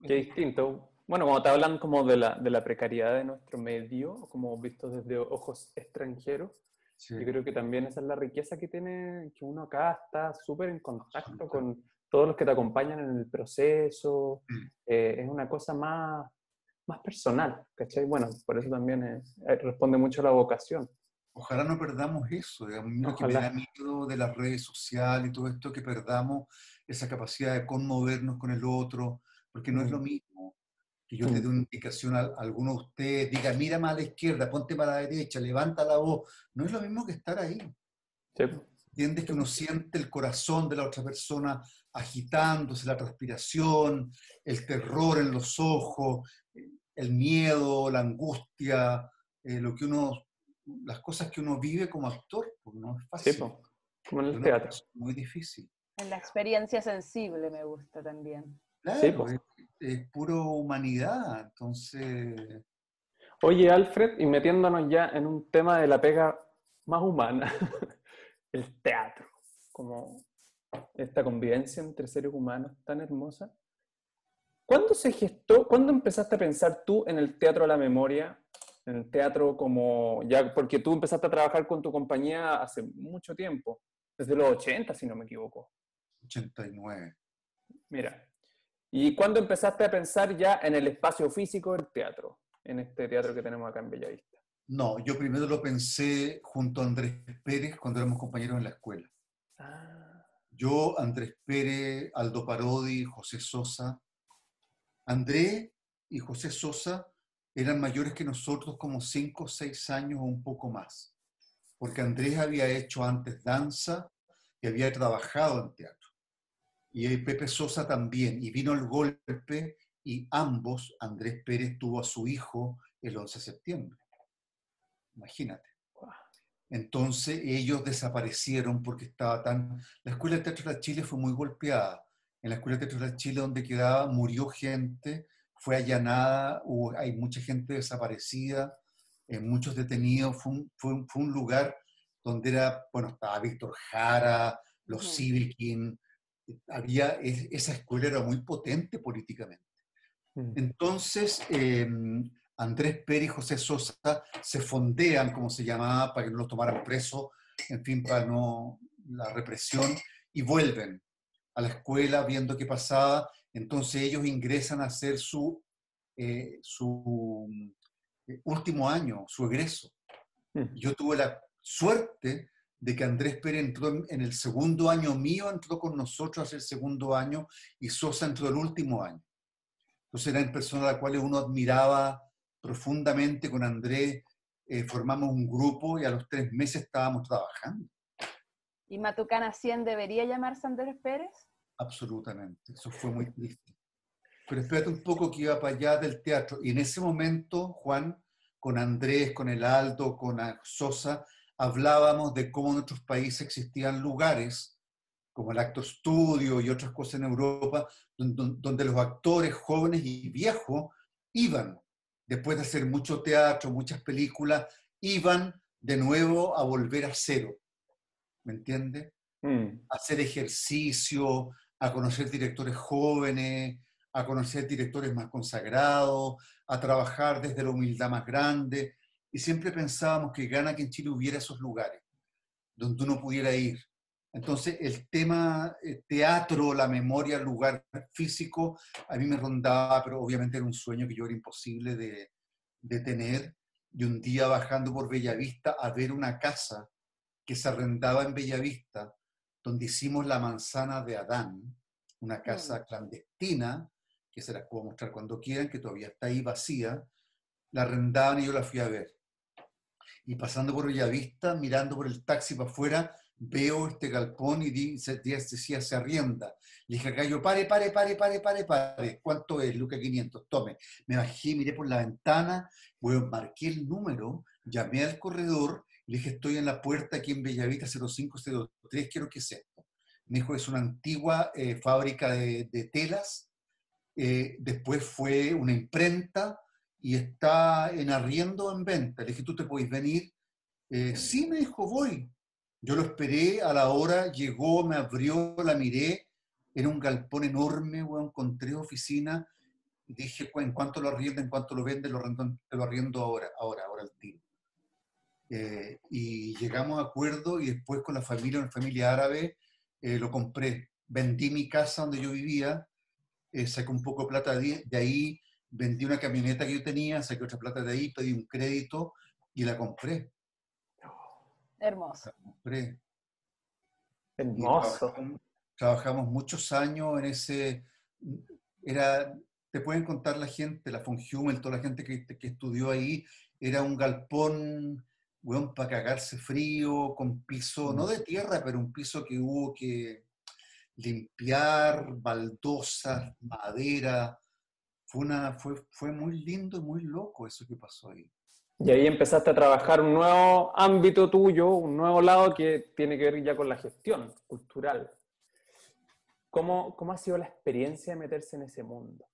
Qué distinto. Bueno, cuando te hablan como de la, de la precariedad de nuestro medio, como visto desde ojos extranjeros, yo creo que también esa es la riqueza que tiene, que uno acá está súper en contacto con todos los que te acompañan en el proceso. Eh, es una cosa más, más personal, ¿cachai? Bueno, por eso también eh, responde mucho a la vocación. Ojalá no perdamos eso, digamos, que me da miedo de las redes sociales y todo esto, que perdamos esa capacidad de conmovernos con el otro, porque no es lo mm. mismo que yo te dé una indicación a, alguno de ustedes, diga, mira más a la izquierda, ponte para la derecha, levanta la voz. No es lo mismo que estar ahí. Sí. Entiendes que uno siente el corazón de la otra persona agitándose, la transpiración, el terror en los ojos, el miedo, la angustia, eh, lo que uno, las cosas que uno vive como actor, pues no es fácil. Sí, como en el teatro. Es muy difícil. En la experiencia sensible me gusta también. Claro, sí, es, puro humanidad, entonces... Oye, Alfred, y metiéndonos ya en un tema de la pega más humana, el teatro, como esta convivencia entre seres humanos tan hermosa. ¿Cuándo se gestó, cuándo empezaste a pensar tú en el teatro de la memoria? En el teatro como, ya, porque tú empezaste a trabajar con tu compañía hace mucho tiempo, desde los 80, si no me equivoco. 89. Mira, ¿y cuándo empezaste a pensar ya en el espacio físico del teatro, en este teatro que tenemos acá en Bellavista? No, yo primero lo pensé junto a Andrés Pérez cuando éramos compañeros en la escuela. Ah, Yo, Andrés Pérez, Aldo Parodi, José Sosa. Andrés y José Sosa eran mayores que nosotros como 5 o 6 años o un poco más, porque Andrés había hecho antes danza y había trabajado en teatro. Y Pepe Sosa también, y vino el golpe y ambos, Andrés Pérez tuvo a su hijo el 11 de septiembre. Imagínate. Entonces ellos desaparecieron porque estaba tan... La Escuela de Teatro de Chile fue muy golpeada. En la Escuela de Teatro de Chile donde quedaba murió gente, fue allanada, hubo- hay mucha gente desaparecida, eh, muchos detenidos. Fue un, fue un- fue un lugar donde era, bueno, estaba Víctor Jara, los Ujú. Sivikin, había, es- esa escuela era muy potente políticamente. mm. Entonces, eh, Andrés Pérez y José Sosa se fondean, como se llamaba, para que no los tomaran presos, en fin, para no la represión, y vuelven a la escuela viendo qué pasaba. Entonces ellos ingresan a hacer su, eh, su eh, último año, su egreso. Mm. Yo tuve la suerte de que Andrés Pérez entró en, en el segundo año mío, entró con nosotros a hacer el segundo año, y Sosa entró el último año. Entonces eran personas a las cuales uno admiraba profundamente con Andrés, eh, formamos un grupo y a los tres meses estábamos trabajando, ¿Y Matucana 100 debería llamarse Andrés Pérez? absolutamente. Eso fue muy triste. Pero espérate un poco que iba para allá del teatro. Y en ese momento, Juan, con Andrés, con el Aldo, con Sosa, hablábamos de cómo en otros países existían lugares, como el Actor Studio y otras cosas en Europa, don- don- donde los actores jóvenes y viejos iban, después de hacer mucho teatro, muchas películas, iban de nuevo a volver a cero. ¿Me entiendes? Mm. hacer ejercicio, a conocer directores jóvenes, a conocer directores más consagrados, a trabajar desde la humildad más grande. Y siempre pensábamos que gana que en Chile hubiera esos lugares donde uno pudiera ir. Entonces, el tema eh, teatro, la memoria, el lugar físico, a mí me rondaba, pero obviamente era un sueño que yo era imposible de, de tener. Y un día bajando por Bellavista a ver una casa que se arrendaba en Bellavista, donde hicimos la manzana de Adán, una casa clandestina, que se las puedo mostrar cuando quieran, que todavía está ahí vacía, la arrendaban y yo la fui a ver. Y pasando por Bellavista, mirando por el taxi para afuera, veo este galpón y dice, decía, se arrienda. Le dije acá yo, pare, pare, pare, pare, pare, pare. ¿Cuánto es? Luca 500, tome. Me bajé, miré por la ventana, bueno, marqué el número, llamé al corredor, le dije, estoy en la puerta aquí en Bellavista 0503, quiero que sea. Me dijo, es una antigua eh, fábrica de, de telas, eh, después fue una imprenta y está en arriendo en venta. Le dije, ¿tú te podés venir? Eh, sí, me dijo, voy. Yo lo esperé, a la hora llegó, me abrió, la miré, era un galpón enorme, weón, con tres oficinas. Dije, ¿en cuánto lo arrienda? ¿En cuánto lo vende? Lo arriendo, lo arriendo ahora, ahora, ahora al tiro. Eh, y llegamos a acuerdo y después con la familia, una familia árabe, eh, lo compré. Vendí mi casa donde yo vivía, eh, saqué un poco de plata de, de ahí, vendí una camioneta que yo tenía, saqué otra plata de ahí, pedí un crédito y la compré. Hermoso. La compré. Hermoso. Trabajamos, trabajamos muchos años en ese. Era, te pueden contar la gente, la von Hummel, toda la gente que, que estudió ahí, era un galpón, weón, para cagarse frío, con piso, no de tierra, pero un piso que hubo que limpiar, baldosas, madera. Fue, una, fue, fue muy lindo y muy loco eso que pasó ahí. Y ahí empezaste a trabajar un nuevo ámbito tuyo, un nuevo lado que tiene que ver ya con la gestión cultural. ¿Cómo, cómo ha sido la experiencia de meterse en ese mundo?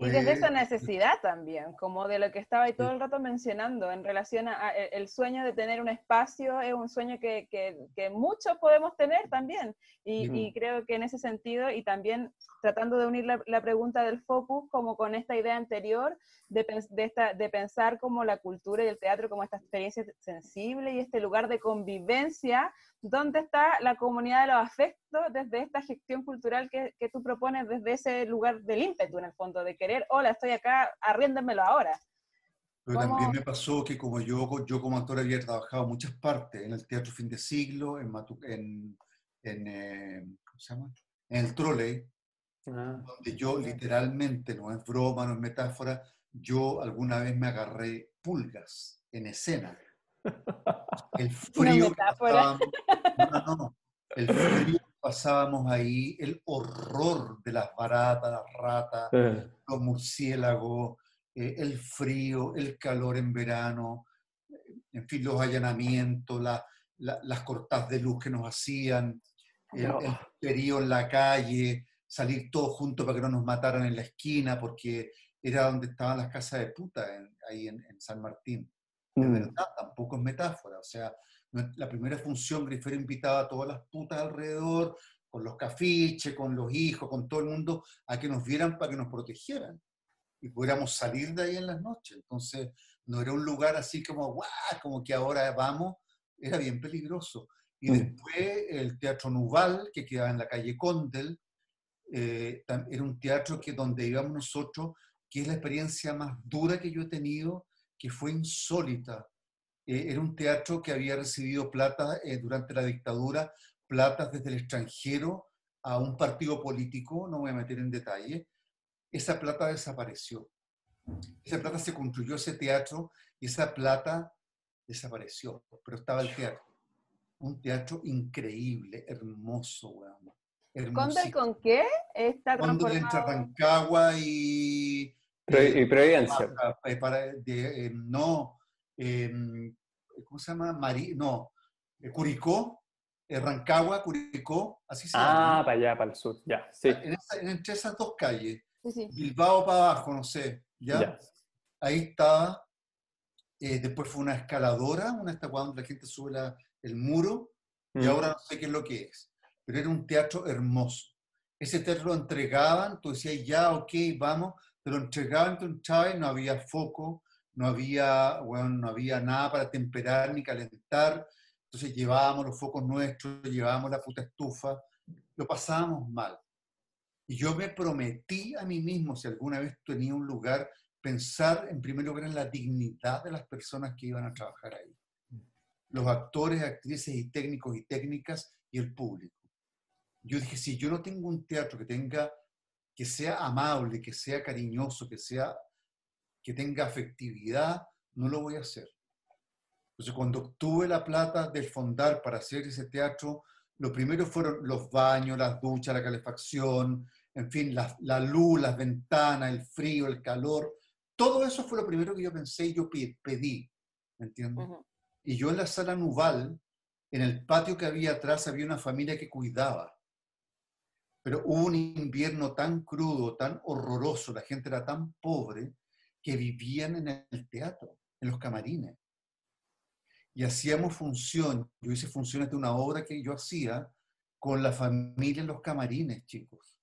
Y desde esa necesidad también, como de lo que estaba ahí todo el rato mencionando, en relación a, el sueño de tener un espacio, es un sueño que, que, muchos podemos tener también. Y, creo que en ese sentido, y también tratando de unir la, pregunta del focus como con esta idea anterior, de, de, esta, de pensar como la cultura y el teatro como esta experiencia sensible y este lugar de convivencia ¿Dónde está la comunidad de los afectos desde esta gestión cultural que, que, tú propones desde ese lugar del ímpetu, en el fondo, de querer, hola, estoy acá, arriéndenmelo ahora? Pero también me pasó que como yo, yo como actor había trabajado muchas partes, en el Teatro Fin de Siglo, en, en, en eh, ¿cómo se llama? En el Trolley, ah. donde yo literalmente, no es broma, no es metáfora, yo alguna vez me agarré pulgas en escena el frío, que pasábamos, no, no, el frío que pasábamos ahí, el horror de las baratas, las ratas, eh. los murciélagos, eh, el frío, el calor en verano, en fin, los allanamientos, las cortas de luz que nos hacían, el, frío en la calle, salir todos juntos para que no nos mataran en la esquina, porque era donde estaban las casas de puta, ahí en San Martín de mm. verdad, tampoco es metáfora. O sea, la primera función, Grifero invitaba a todas las putas alrededor, con los cafiches, con los hijos, con todo el mundo, a que nos vieran para que nos protegieran y pudiéramos salir de ahí en las noches. Entonces, no era un lugar así como, guau, como que ahora vamos, era bien peligroso. Y mm. después el Teatro Nuval, que quedaba en la calle Condel, eh, era un teatro que donde íbamos nosotros, que es la experiencia más dura que yo he tenido que fue insólita. Eh, era un teatro que había recibido plata eh, durante la dictadura, platas desde el extranjero a un partido político, no voy a meter en detalle. Esa plata desapareció. Esa plata se construyó ese teatro y esa plata desapareció, pero estaba el teatro. Un teatro increíble, hermoso, weón. Con qué está transformado? entre Rancagua y y Providencia. Para, de, eh, no, em, ¿cómo se llama? Mari, no, eh, Curicó, eh, Rancagua, Curicó, así se llama. Ah, para allá, para el sur, ya, sí. En entre esas dos calles, Bilbao para abajo, no sé, ¿ya? Ahí estaba, después fue una escaladora, una esta donde la gente sube el muro, y mm. ahora no sé qué es lo que es, pero era un teatro hermoso. Ese teatro lo entregaban, tú decías, ya, ok, vamos, te lo entregaban, un Chávez, no había foco, no había, bueno, no había nada para temperar ni calentar, entonces llevábamos los focos nuestros, llevábamos la puta estufa, lo pasábamos mal. Y yo me prometí a mí mismo, si alguna vez tenía un lugar, pensar en primer lugar en la dignidad de las personas que iban a trabajar ahí. Los actores, actrices y técnicos y técnicas y el público. Yo dije, si yo no tengo un teatro que tenga que sea amable, que sea cariñoso, que, sea, que tenga afectividad, no lo voy a hacer. Entonces, cuando obtuve la plata del fondar para hacer ese teatro, lo primero fueron los baños, las duchas, la calefacción, en fin, la, la luz, las ventanas, el frío, el calor. Todo eso fue lo primero que yo pensé y yo pedí, ¿me entiendes? Y yo en la sala Nuval, en el patio que había atrás, había una familia que cuidaba. Pero hubo un invierno tan crudo, tan horroroso, la gente era tan pobre que vivían en el teatro, en los camarines. Y hacíamos función, yo hice funciones de una obra que yo hacía con la familia en los camarines, chicos.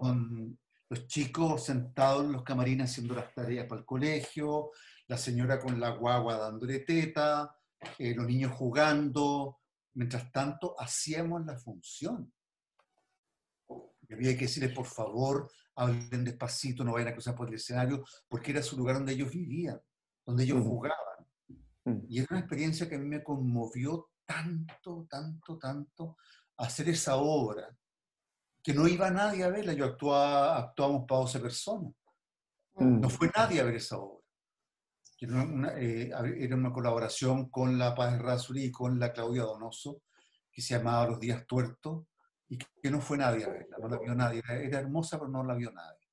Con los chicos sentados en los camarines haciendo las tareas para el colegio, la señora con la guagua dándole teta, eh, los niños jugando. Mientras tanto, hacíamos la función había que decirles, por favor, hablen despacito, no vayan a cruzar por el escenario, porque era su lugar donde ellos vivían, donde ellos jugaban. Y era una experiencia que a mí me conmovió tanto, tanto, tanto hacer esa obra, que no iba nadie a verla. Yo actuaba, actuamos para 12 personas. No fue nadie a ver esa obra. Era una, eh, era una colaboración con la Paz Razuri y con la Claudia Donoso, que se llamaba Los Días Tuertos, y que no fue nadie a verla, no la vio nadie. Era hermosa, pero no la vio nadie.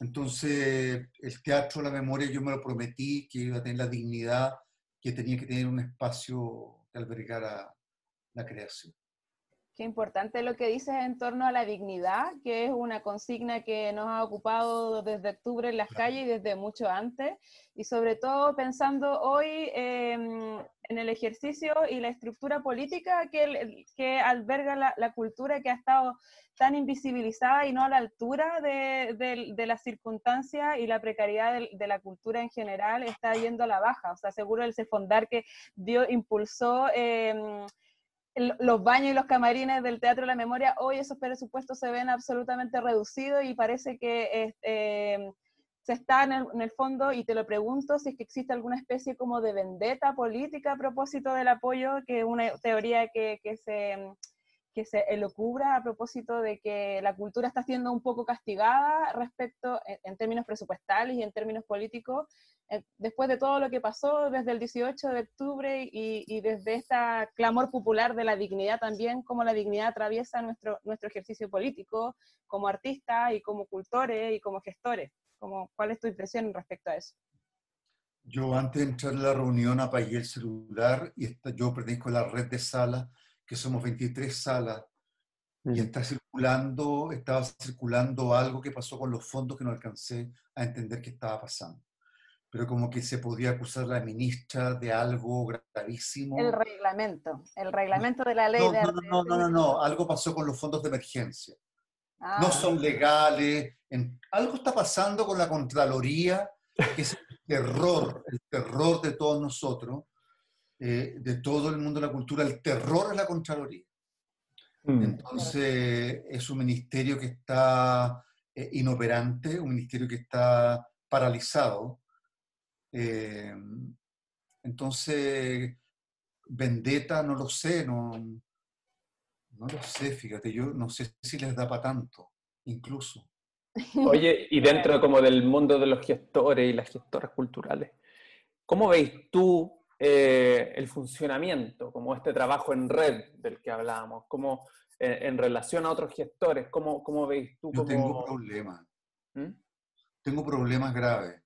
Entonces, el teatro, la memoria, yo me lo prometí que iba a tener la dignidad, que tenía que tener un espacio que albergara la creación. Qué importante lo que dices en torno a la dignidad, que es una consigna que nos ha ocupado desde octubre en las calles y desde mucho antes, y sobre todo pensando hoy em, en el ejercicio y la estructura política que, que alberga la, cultura que ha estado tan invisibilizada y no a la altura de, de, las circunstancias y la precariedad de, la cultura en general está yendo a la baja. O sea, seguro el Cefondar que dio, impulsó... Eh, los baños y los camarines del Teatro de la Memoria, hoy esos presupuestos se ven absolutamente reducidos y parece que eh, se está en el, fondo, y te lo pregunto, si es que existe alguna especie como de vendetta política a propósito del apoyo, que es una teoría que, que se que se elocubra a propósito de que la cultura está siendo un poco castigada respecto, en, términos presupuestales y en términos políticos, eh, después de todo lo que pasó desde el 18 de octubre y, desde este clamor popular de la dignidad también, como la dignidad atraviesa nuestro, nuestro ejercicio político como artistas y como cultores y como gestores. Como, ¿Cuál es tu impresión respecto a eso? Yo antes de entrar a la reunión apagué el celular y yo pertenezco a la red de salas que somos 23 salas, y está circulando, estaba circulando algo que pasó con los fondos que no alcancé a entender qué estaba pasando. Pero como que se podía acusar a la ministra de algo gravísimo. El reglamento, el reglamento de la ley no, de... No, no, no, no, no, algo pasó con los fondos de emergencia. no ah. son legales. En, algo está pasando con la Contraloría, que es el terror, el terror de todos nosotros, eh, de todo el mundo de la cultura, el terror es la Contraloría. Mm. Entonces, es un ministerio que está eh, inoperante, un ministerio que está paralizado. Eh, entonces, vendetta, no lo sé, no, no lo sé, fíjate, yo no sé si les da para tanto, incluso. Oye, y dentro como del mundo de los gestores y las gestoras culturales, ¿cómo veis tú eh, el funcionamiento, como este trabajo en red del que hablábamos, como eh, en relación a otros gestores, ¿cómo, cómo veis tú? Yo tengo problemas. ¿Mm? Tengo problemas graves.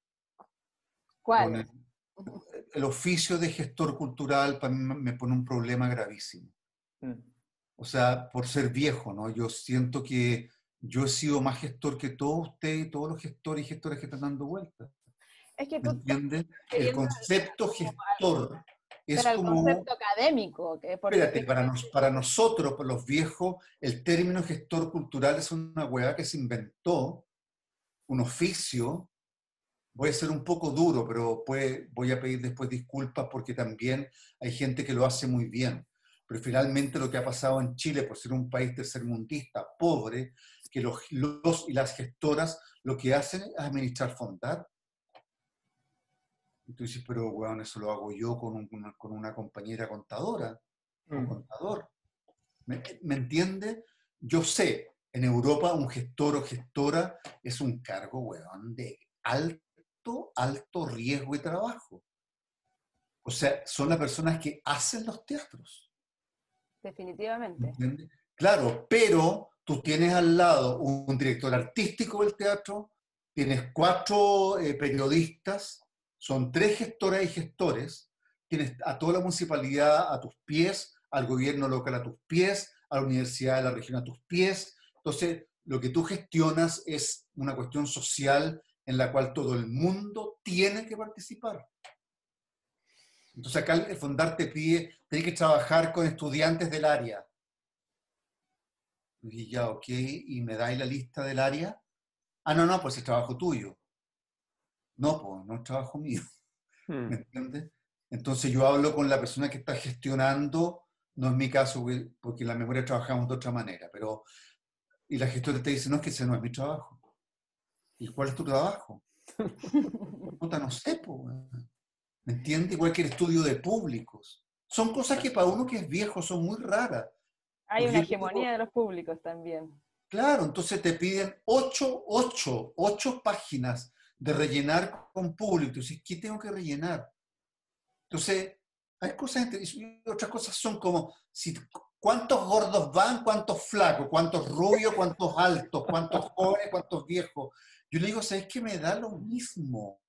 ¿Cuál? El, oficio de gestor cultural para mí me pone un problema gravísimo. ¿Mm? O sea, por ser viejo, ¿no? Yo siento que yo he sido más gestor que todos ustedes, todos los gestores y gestores que están dando vueltas. Es que tú ¿Entiendes? El concepto gestor es pero como... el concepto académico. Que espérate, para, para nosotros, para los viejos, el término gestor cultural es una hueá que se inventó, un oficio. Voy a ser un poco duro, pero pues, voy a pedir después disculpas porque también hay gente que lo hace muy bien. Pero finalmente lo que ha pasado en Chile, por ser un país tercermundista, pobre, que los, los y las gestoras lo que hacen es administrar fondar y tú dices, pero weón, eso lo hago yo con, un, con una compañera contadora, un mm. contador. ¿Me, ¿Me entiende? Yo sé, en Europa un gestor o gestora es un cargo, weón, de alto, alto riesgo y trabajo. O sea, son las personas que hacen los teatros. Definitivamente. Claro, pero tú tienes al lado un director artístico del teatro, tienes cuatro eh, periodistas, son tres gestoras y gestores, tienes a toda la municipalidad a tus pies, al gobierno local a tus pies, a la universidad de la región a tus pies. Entonces, lo que tú gestionas es una cuestión social en la cual todo el mundo tiene que participar. Entonces acá el Fondar te pide, tienes que trabajar con estudiantes del área. Y ya, ok, ¿y me dais la lista del área? Ah, no, no, pues es trabajo tuyo. No, pues no es trabajo mío. Hmm. ¿Me entiendes? Entonces yo hablo con la persona que está gestionando, no es mi caso, porque en la memoria trabajamos de otra manera, pero y la gestora te dice, no, es que ese no es mi trabajo. ¿Y cuál es tu trabajo? Puta, no sé, pues. ¿Me entiendes? Igual que el estudio de públicos. Son cosas que para uno que es viejo son muy raras. Hay una hegemonía de los públicos también. Claro, entonces te piden ocho, ocho, ocho páginas de rellenar con público. Entonces, ¿qué tengo que rellenar? Entonces, hay cosas, y otras cosas son como, si, ¿cuántos gordos van? ¿Cuántos flacos? ¿Cuántos rubios? ¿Cuántos altos? ¿Cuántos jóvenes? ¿Cuántos viejos? Yo le digo, ¿sabes qué? Me da lo mismo.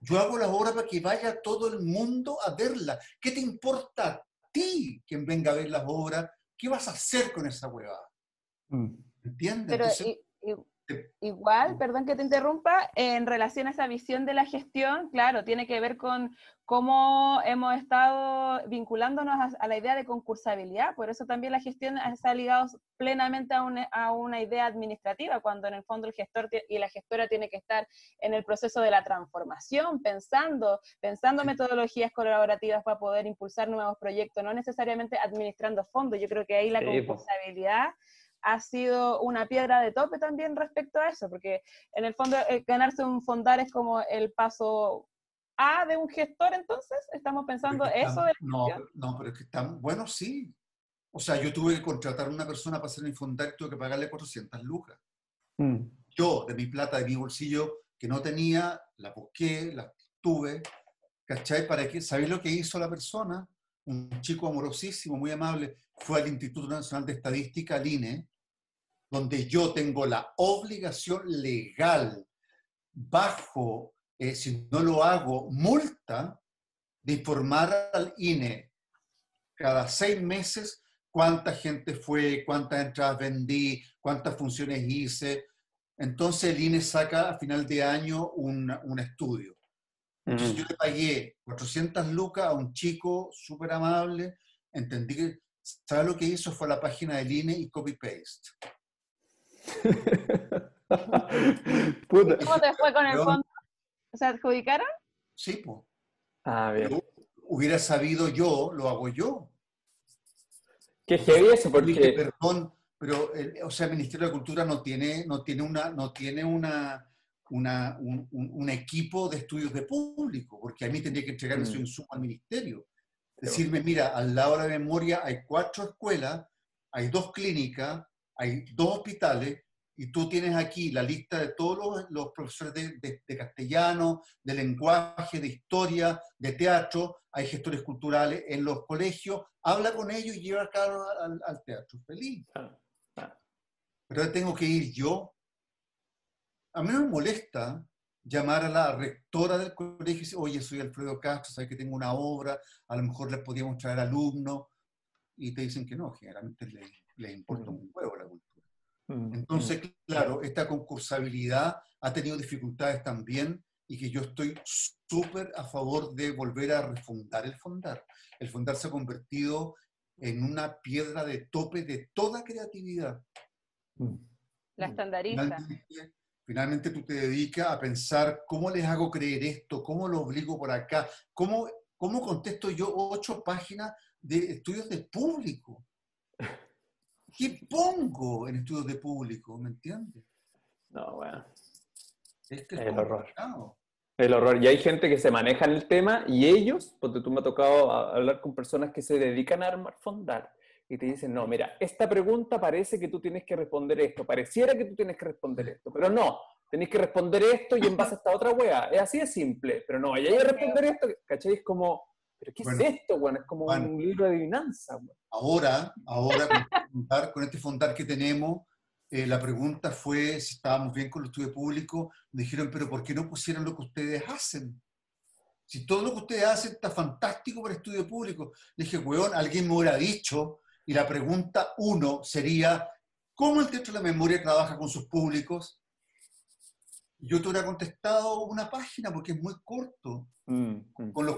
Yo hago la obra para que vaya todo el mundo a verla. ¿Qué te importa a ti quien venga a ver las obras ¿qué vas a hacer con esa huevada? Mm. ¿Entiendes? Pero Entonces, i- te- igual, perdón que te interrumpa, en relación a esa visión de la gestión, claro, tiene que ver con cómo hemos estado vinculándonos a, a la idea de concursabilidad, por eso también la gestión está ligada plenamente a una, a una idea administrativa, cuando en el fondo el gestor y la gestora tiene que estar en el proceso de la transformación, pensando, pensando metodologías colaborativas para poder impulsar nuevos proyectos, no necesariamente administrando fondos. Yo creo que ahí la Sí, po. Ha sido una piedra de tope también respecto a eso, porque en el fondo eh, ganarse un fondar es como el paso A de un gestor, entonces estamos pensando eso de no, no, pero es que están, bueno, sí. O sea, yo tuve que contratar a una persona para hacer mi fondar y tuve que pagarle 400 lucas. Mm. Yo, de mi plata, de mi bolsillo, que no tenía, la busqué, la tuve, ¿cachai? ¿Para qué? ¿Sabéis lo que hizo la persona? Un chico amorosísimo, muy amable, fue al Instituto Nacional de Estadística, al INE, donde yo tengo la obligación legal, bajo, eh, si no lo hago, multa, de informar al INE cada seis meses cuánta gente fue, cuántas entradas vendí, cuántas funciones hice. Entonces el INE saca a final de año un, un estudio. Entonces yo le pagué 400 lucas a un chico súper amable, entendí que, ¿sabes lo que hizo? Fue a la página del INE y copy-paste. ¿Cómo te fue con el fondo? ¿Se adjudicaron? Sí, pues. Ah, bien. Hubiera sabido yo, lo hago yo. Qué heavy eso, Dije, porque... perdón, pero eh, o sea, el Ministerio de Cultura no tiene, no tiene una, no tiene una, una- un, un- equipo de estudios de público, porque a mí tendría que entregarme Mm. su insumo al ministerio. Decirme, mira, al lado de la memoria hay cuatro escuelas, hay dos clínicas, hay dos hospitales, y tú tienes aquí la lista de todos los, los profesores de, de- de castellano, de lenguaje, de historia, de teatro, hay gestores culturales en los colegios, habla con ellos y lleva a cabo al, al teatro, feliz. Pero tengo que ir yo. A mí no me molesta llamar a la rectora del colegio y decir, oye, soy Alfredo Castro, sabes que tengo una obra, a lo mejor les podíamos traer alumnos, y te dicen que no, generalmente les, les importa un huevo la cultura. Entonces, claro, esta concursabilidad ha tenido dificultades también y que yo estoy súper a favor de volver a refundar el fondar. El fondar se ha convertido en una piedra de tope de toda creatividad. La estandariza. Finalmente, finalmente tú te dedicas a pensar cómo les hago creer esto, cómo lo obligo por acá, cómo, cómo contesto yo ocho páginas de estudios de público. ¿Qué pongo en estudios de público? ¿Me entiendes? No, bueno. Es que es El horror. complicado. El horror. Y hay gente que se maneja en el tema y ellos, porque tú me ha tocado hablar con personas que se dedican a armar fondar y te dicen, no, mira, esta pregunta parece que tú tienes que responder esto, pareciera que tú tienes que responder esto, pero no, tenés que responder esto y en base a esta otra wea. Es así de simple, pero no, hay que responder esto, ¿cachai? Es como, ¿pero qué Bueno, es esto, weón? Es como bueno. un libro de adivinanza, weón. Ahora, ahora con, este fondar, con este fondar que tenemos, eh, la pregunta fue si estábamos bien con el estudio público. Me dijeron, pero ¿por qué no pusieron lo que ustedes hacen? Si todo lo que ustedes hacen está fantástico para el estudio público. Le dije, weón, alguien me hubiera dicho, y la pregunta uno sería, ¿cómo el Teatro de la Memoria trabaja con sus públicos? Yo te hubiera contestado una página porque es muy corto Mm, mm. con los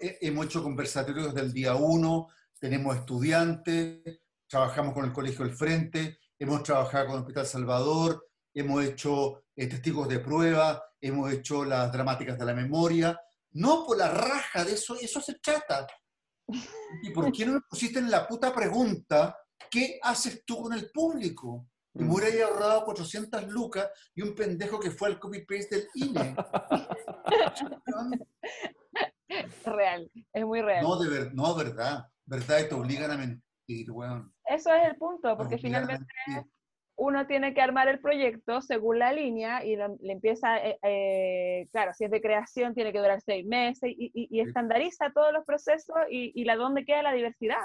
he- hemos hecho conversatorios desde el día uno, tenemos estudiantes, trabajamos con el Colegio del Frente, hemos trabajado con el Hospital Salvador, hemos hecho eh, testigos de prueba, hemos hecho las dramáticas de la memoria. No por la raja de eso, eso se trata. ¿Y por qué no me pusiste en la puta pregunta qué haces tú con el público? Y me hubiera ahorrado 400 lucas y un pendejo que fue al copy-paste del INE. Real, es muy real. No, de ver, no, verdad. Verdad, y te obligan a mentir, weón. Eso es el punto, porque finalmente. Uno tiene que armar el proyecto según la línea y lo- le empieza, eh, eh, claro, si es de creación tiene que durar seis meses y, y- estandariza todos los procesos y, y la dónde queda la diversidad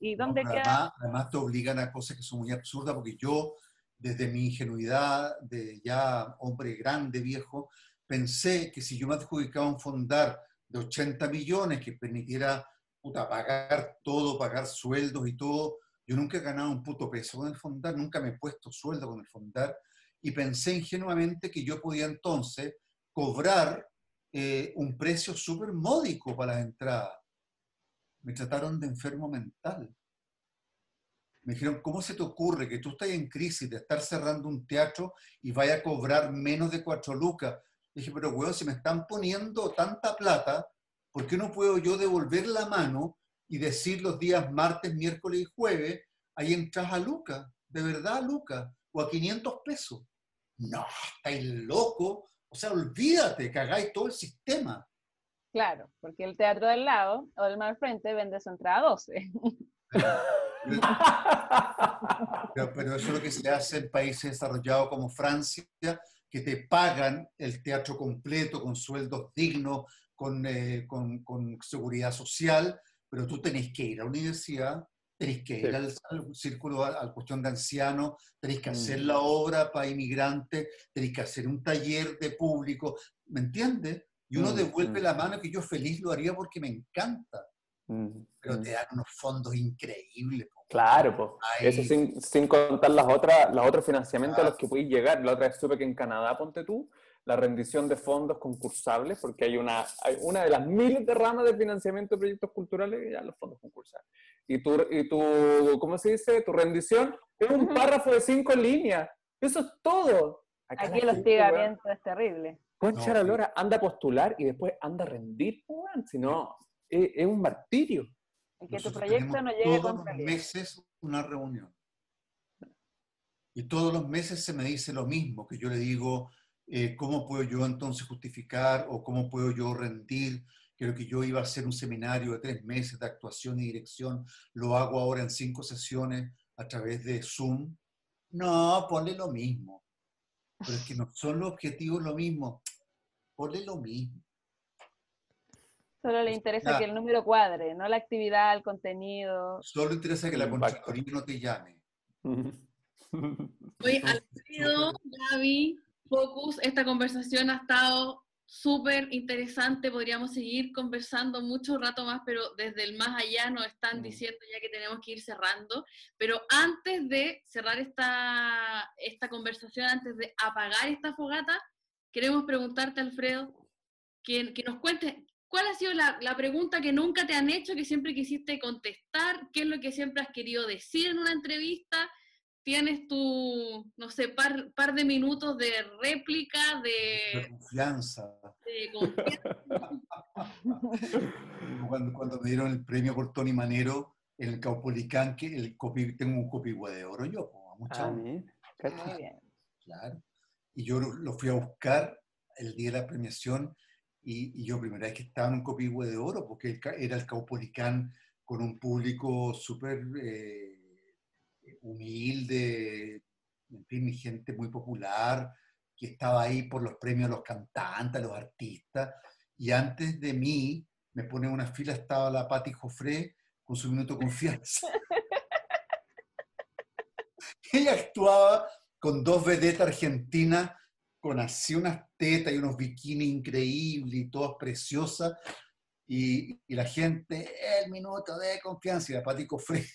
y No, dónde queda... además, además te obligan a cosas que son muy absurdas, porque yo, desde mi ingenuidad de ya hombre grande, viejo, pensé que si yo me adjudicaba un fondar de 80 millones que permitiera puta, pagar todo, pagar sueldos y todo, Yo nunca he ganado un puto peso con el fondar, nunca me he puesto sueldo con el fondar y pensé ingenuamente que yo podía entonces cobrar eh, un precio súper módico para las entradas. Me trataron de enfermo mental. Me dijeron, ¿cómo se te ocurre que tú estás en crisis de estar cerrando un teatro y vaya a cobrar menos de cuatro lucas? dije, pero weón, si me están poniendo tanta plata, ¿por qué no puedo yo devolver la mano y decir los días martes, miércoles y jueves, ahí entras a Luca, de verdad Luca, o a 500 pesos? No, estáis loco. O sea, olvídate que hagáis todo el sistema. Claro, porque el teatro del lado o del mal frente vende su entrada a 12. Pero, pero, eso es lo que se hace en países desarrollados como Francia, que te pagan el teatro completo con sueldos dignos, con, eh, con, con seguridad social, pero tú tenés que ir a la universidad, tenés que ir al, al, círculo, a, la cuestión de ancianos, tenés que hacer mm. la obra para inmigrantes, tenés que hacer un taller de público, ¿me entiendes? Y uno mm, devuelve mm. la mano que yo feliz lo haría porque me encanta. Pero te dan unos fondos increíbles. Claro, pues. Eso sin, sin, contar las otras, los otros financiamientos a los que puedes llegar. La otra vez supe que en Canadá, ponte tú, la rendición de fondos concursables, porque hay una, hay una de las miles de ramas de financiamiento de proyectos culturales, ya los fondos concursables. Y tu, y tu, ¿cómo se dice? Tu rendición es un párrafo de cinco líneas. Eso es todo. Aquí el hostigamiento es terrible. Concha la lora, anda a postular y después anda a rendir, pues, si no, es, es, un martirio. Y que tu proyecto no llegue todos los meses una reunión. Y todos los meses se me dice lo mismo, que yo le digo, eh, ¿cómo puedo yo entonces justificar o cómo puedo yo rendir? Creo que yo iba a hacer un seminario de tres meses de actuación y dirección, lo hago ahora en cinco sesiones a través de Zoom. No, ponle lo mismo. Pero es que no son los objetivos lo mismo. Ponle lo mismo. Solo le interesa que el número cuadre, no la actividad, el contenido. Solo interesa que la contratoría no te llame. Oye, Alfredo, Gaby, Focus, esta conversación ha estado súper interesante, podríamos seguir conversando mucho rato más, pero desde el más allá nos están mm. diciendo ya que tenemos que ir cerrando. Pero antes de cerrar esta, esta conversación, antes de apagar esta fogata, queremos preguntarte, Alfredo, que, que nos cuentes cuál ha sido la, la, pregunta que nunca te han hecho, que siempre quisiste contestar, qué es lo que siempre has querido decir en una entrevista tienes tu, no sé, par, par de minutos de réplica, de, de confianza. De confianza. cuando, cuando, me dieron el premio por Tony Manero en el Caupolicán, que el copi, tengo un copihue de oro yo, mucha, ah, Claro. Y yo lo fui a buscar el día de la premiación y, y yo primera vez que estaba en un copihue de oro, porque era el Caupolicán con un público súper... Eh, humilde, en fin, gente muy popular, que estaba ahí por los premios a los cantantes, a los artistas, y antes de mí, me pone una fila, estaba la Patti Joffre con su minuto de confianza. Ella actuaba con dos vedetas argentinas, con así unas tetas y unos bikinis increíbles y todas preciosas, y, y, la gente, el minuto de confianza, y la Patti Joffre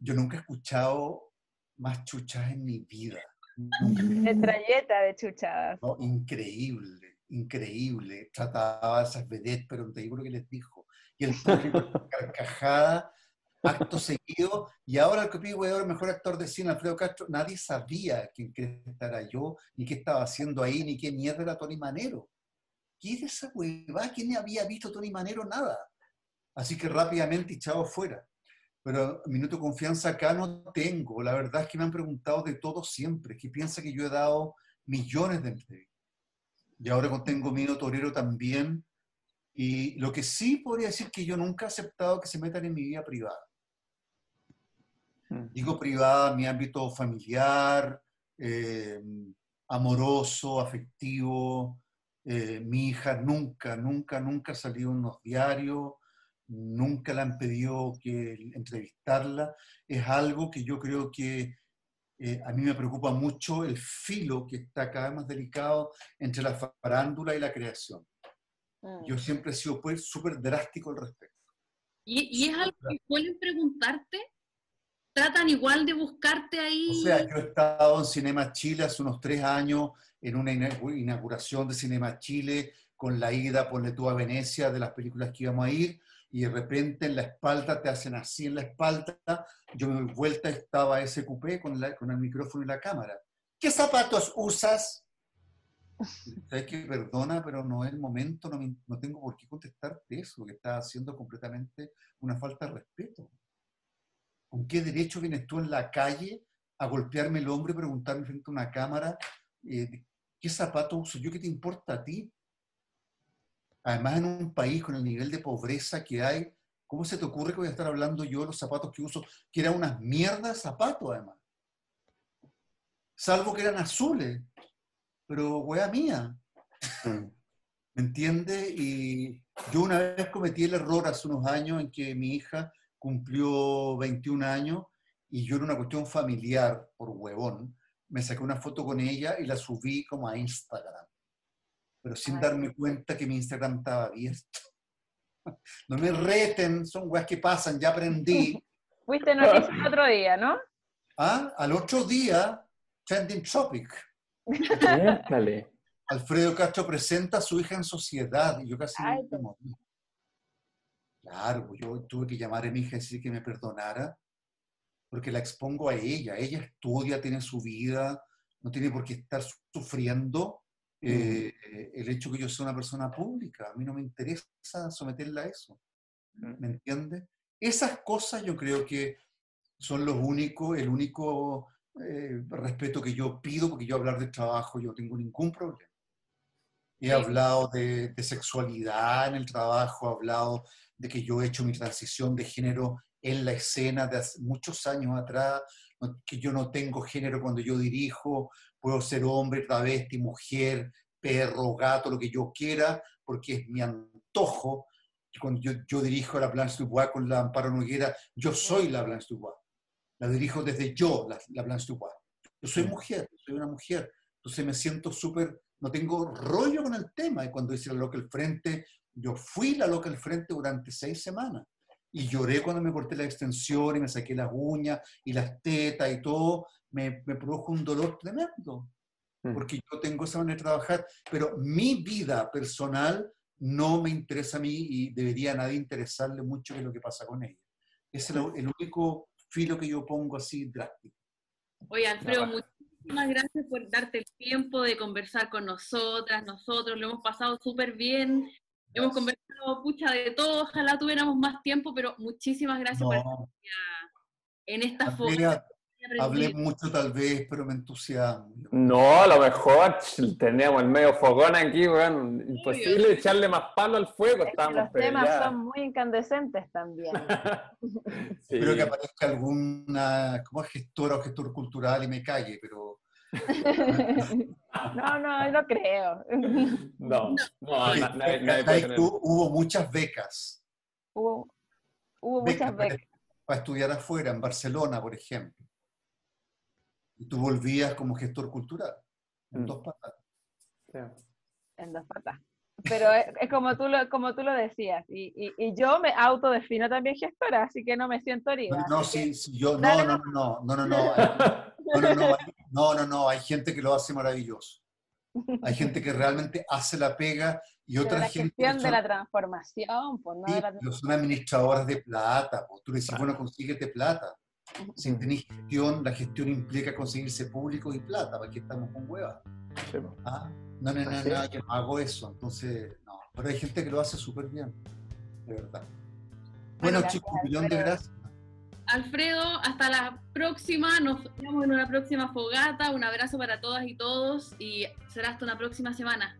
Yo nunca he escuchado más chuchas en mi vida. Metralleta de chuchadas. increíble, increíble. Trataba a esas vedettes, pero no te digo lo que les dijo. Y el público carcajada, acto seguido. Y ahora el pide el mejor actor de cine, Alfredo Castro, nadie sabía quién era yo, ni qué estaba haciendo ahí, ni qué mierda era Tony Manero. ¿Quién es esa hueva? ¿Quién había visto Tony Manero? Nada. Así que rápidamente echado fuera. Pero minuto confianza acá no tengo. La verdad es que me han preguntado de todo siempre, que piensa que yo he dado millones de entrevistas. Y ahora tengo Mino Torero también. Y lo que sí podría decir que yo nunca he aceptado que se metan en mi vida privada. Mm. Digo privada, mi ámbito familiar, eh, amoroso, afectivo. Eh, mi hija nunca, nunca, nunca salió en unos diarios nunca la han pedido que entrevistarla. Es algo que yo creo que eh, a mí me preocupa mucho el filo que está cada vez más delicado entre la farándula y la creación. Mm. Yo siempre he sido pues súper drástico al respecto. ¿Y, y es algo que suelen preguntarte? ¿Tratan igual de buscarte ahí? O sea, yo he estado en Cinema Chile hace unos tres años en una ina- inauguración de Cinema Chile con la ida, ponle tú a Venecia, de las películas que íbamos a ir, y de repente en la espalda te hacen así en la espalda. Yo me doy vuelta y estaba ese coupé con, la- con el micrófono y la cámara. ¿Qué zapatos usas? Sabes que perdona, pero no es el momento, no, no tengo por qué contestarte eso, que estás haciendo completamente una falta de respeto. ¿Con qué derecho vienes tú en la calle a golpearme el hombro y preguntarme frente a una cámara eh, qué zapato uso yo? ¿Qué te importa a ti? Además, en un país con el nivel de pobreza que hay, ¿cómo se te ocurre que voy a estar hablando yo de los zapatos que uso? Que eran unas mierdas zapatos, además. Salvo que eran azules. Pero, wea mía. Mm. ¿Me entiende? Y yo una vez cometí el error hace unos años en que mi hija cumplió 21 años y yo en una cuestión familiar, por huevón, me saqué una foto con ella y la subí como a Instagram. Pero sin Ay. darme cuenta que mi Instagram estaba abierto. No me reten, son weas que pasan, ya aprendí. Fuiste noticia el otro día, ¿no? Ah, Al otro día, Trending Topic. Alfredo Castro presenta a su hija en sociedad y yo casi Ay, me morí. Claro, pues yo tuve que llamar a mi hija y decir que me perdonara porque la expongo a ella. Ella estudia, tiene su vida, no tiene por qué estar sufriendo eh, el hecho que yo sea una persona pública. A mí no me interesa someterla a eso. ¿Me entiendes? Esas cosas yo creo que son los únicos, el único eh, respeto que yo pido, porque yo hablar de trabajo yo tengo ningún problema. He Sí. hablado de, de sexualidad en el trabajo, he hablado de que yo he hecho mi transición de género en la escena de hace muchos años atrás, que yo no tengo género cuando yo dirijo, puedo ser hombre, travesti, mujer, perro, gato, lo que yo quiera, porque es mi antojo. Y cuando yo, yo dirijo la Blanche Dubois con la Amparo Noguera, yo soy la Blanche Dubois. La dirijo desde yo, la, la Blanche Dubois. Yo soy mujer, soy una mujer. Entonces me siento súper, no tengo rollo con el tema. Y cuando dice la loca al frente, yo fui la loca al frente durante seis semanas. Y lloré cuando me corté la extensión y me saqué las uñas y las tetas y todo. Me, me produjo un dolor tremendo Mm. porque yo tengo esa manera de trabajar, pero mi vida personal no me interesa a mí y debería a nadie interesarle mucho qué es lo que pasa con ella. Ese es el, el único filo que yo pongo así drástico. Oye, Alfredo, No. muchísimas gracias por darte el tiempo de conversar con nosotras, nosotros, lo hemos pasado súper bien. Hemos Gracias. conversado pucha de todo, ojalá tuviéramos más tiempo, pero muchísimas gracias por estar No, en esta foto. Hablé mucho tal vez, pero me entusiasmo. No, a lo mejor teníamos el medio fogón aquí, weón. Imposible echarle más palo al fuego. Es que Estábamos los temas ya. son muy incandescentes también. Sí. Espero que aparezca alguna como gestora o gestor cultural y me calle, pero no, no, no creo. No, no, hubo muchas becas hubo, hubo Becas muchas para- becas. para estudiar afuera, en Barcelona, por ejemplo. Y tú volvías como gestor cultural, en Mm. dos patas. Sí. en dos patas. Pero es, es como, tú lo, como tú lo decías, y, y, y yo me autodefino también gestora, así que no me siento herida. No, no, sí, sí, yo, no, no, no, no, no, no, no, no, no, no, hay- no, no, no, hay gente que lo hace maravilloso. Hay gente que realmente hace la pega y otra la gente gestión que de la transformación, pues no sí, de la pero son administradoras de plata. Pues. Tú le dices, bueno, consíguete plata. Si tenés gestión, la gestión implica conseguirse público y plata, para que estamos con huevas. Sí. Ah, no, no, no, no, yo no hago eso. Entonces, no. Pero hay gente que lo hace súper bien. De verdad. Bueno, Gracias, chicos, un millón de gracias. Alfredo, hasta la próxima. Nos vemos en una próxima fogata. Un abrazo para todas y todos y será hasta una próxima semana.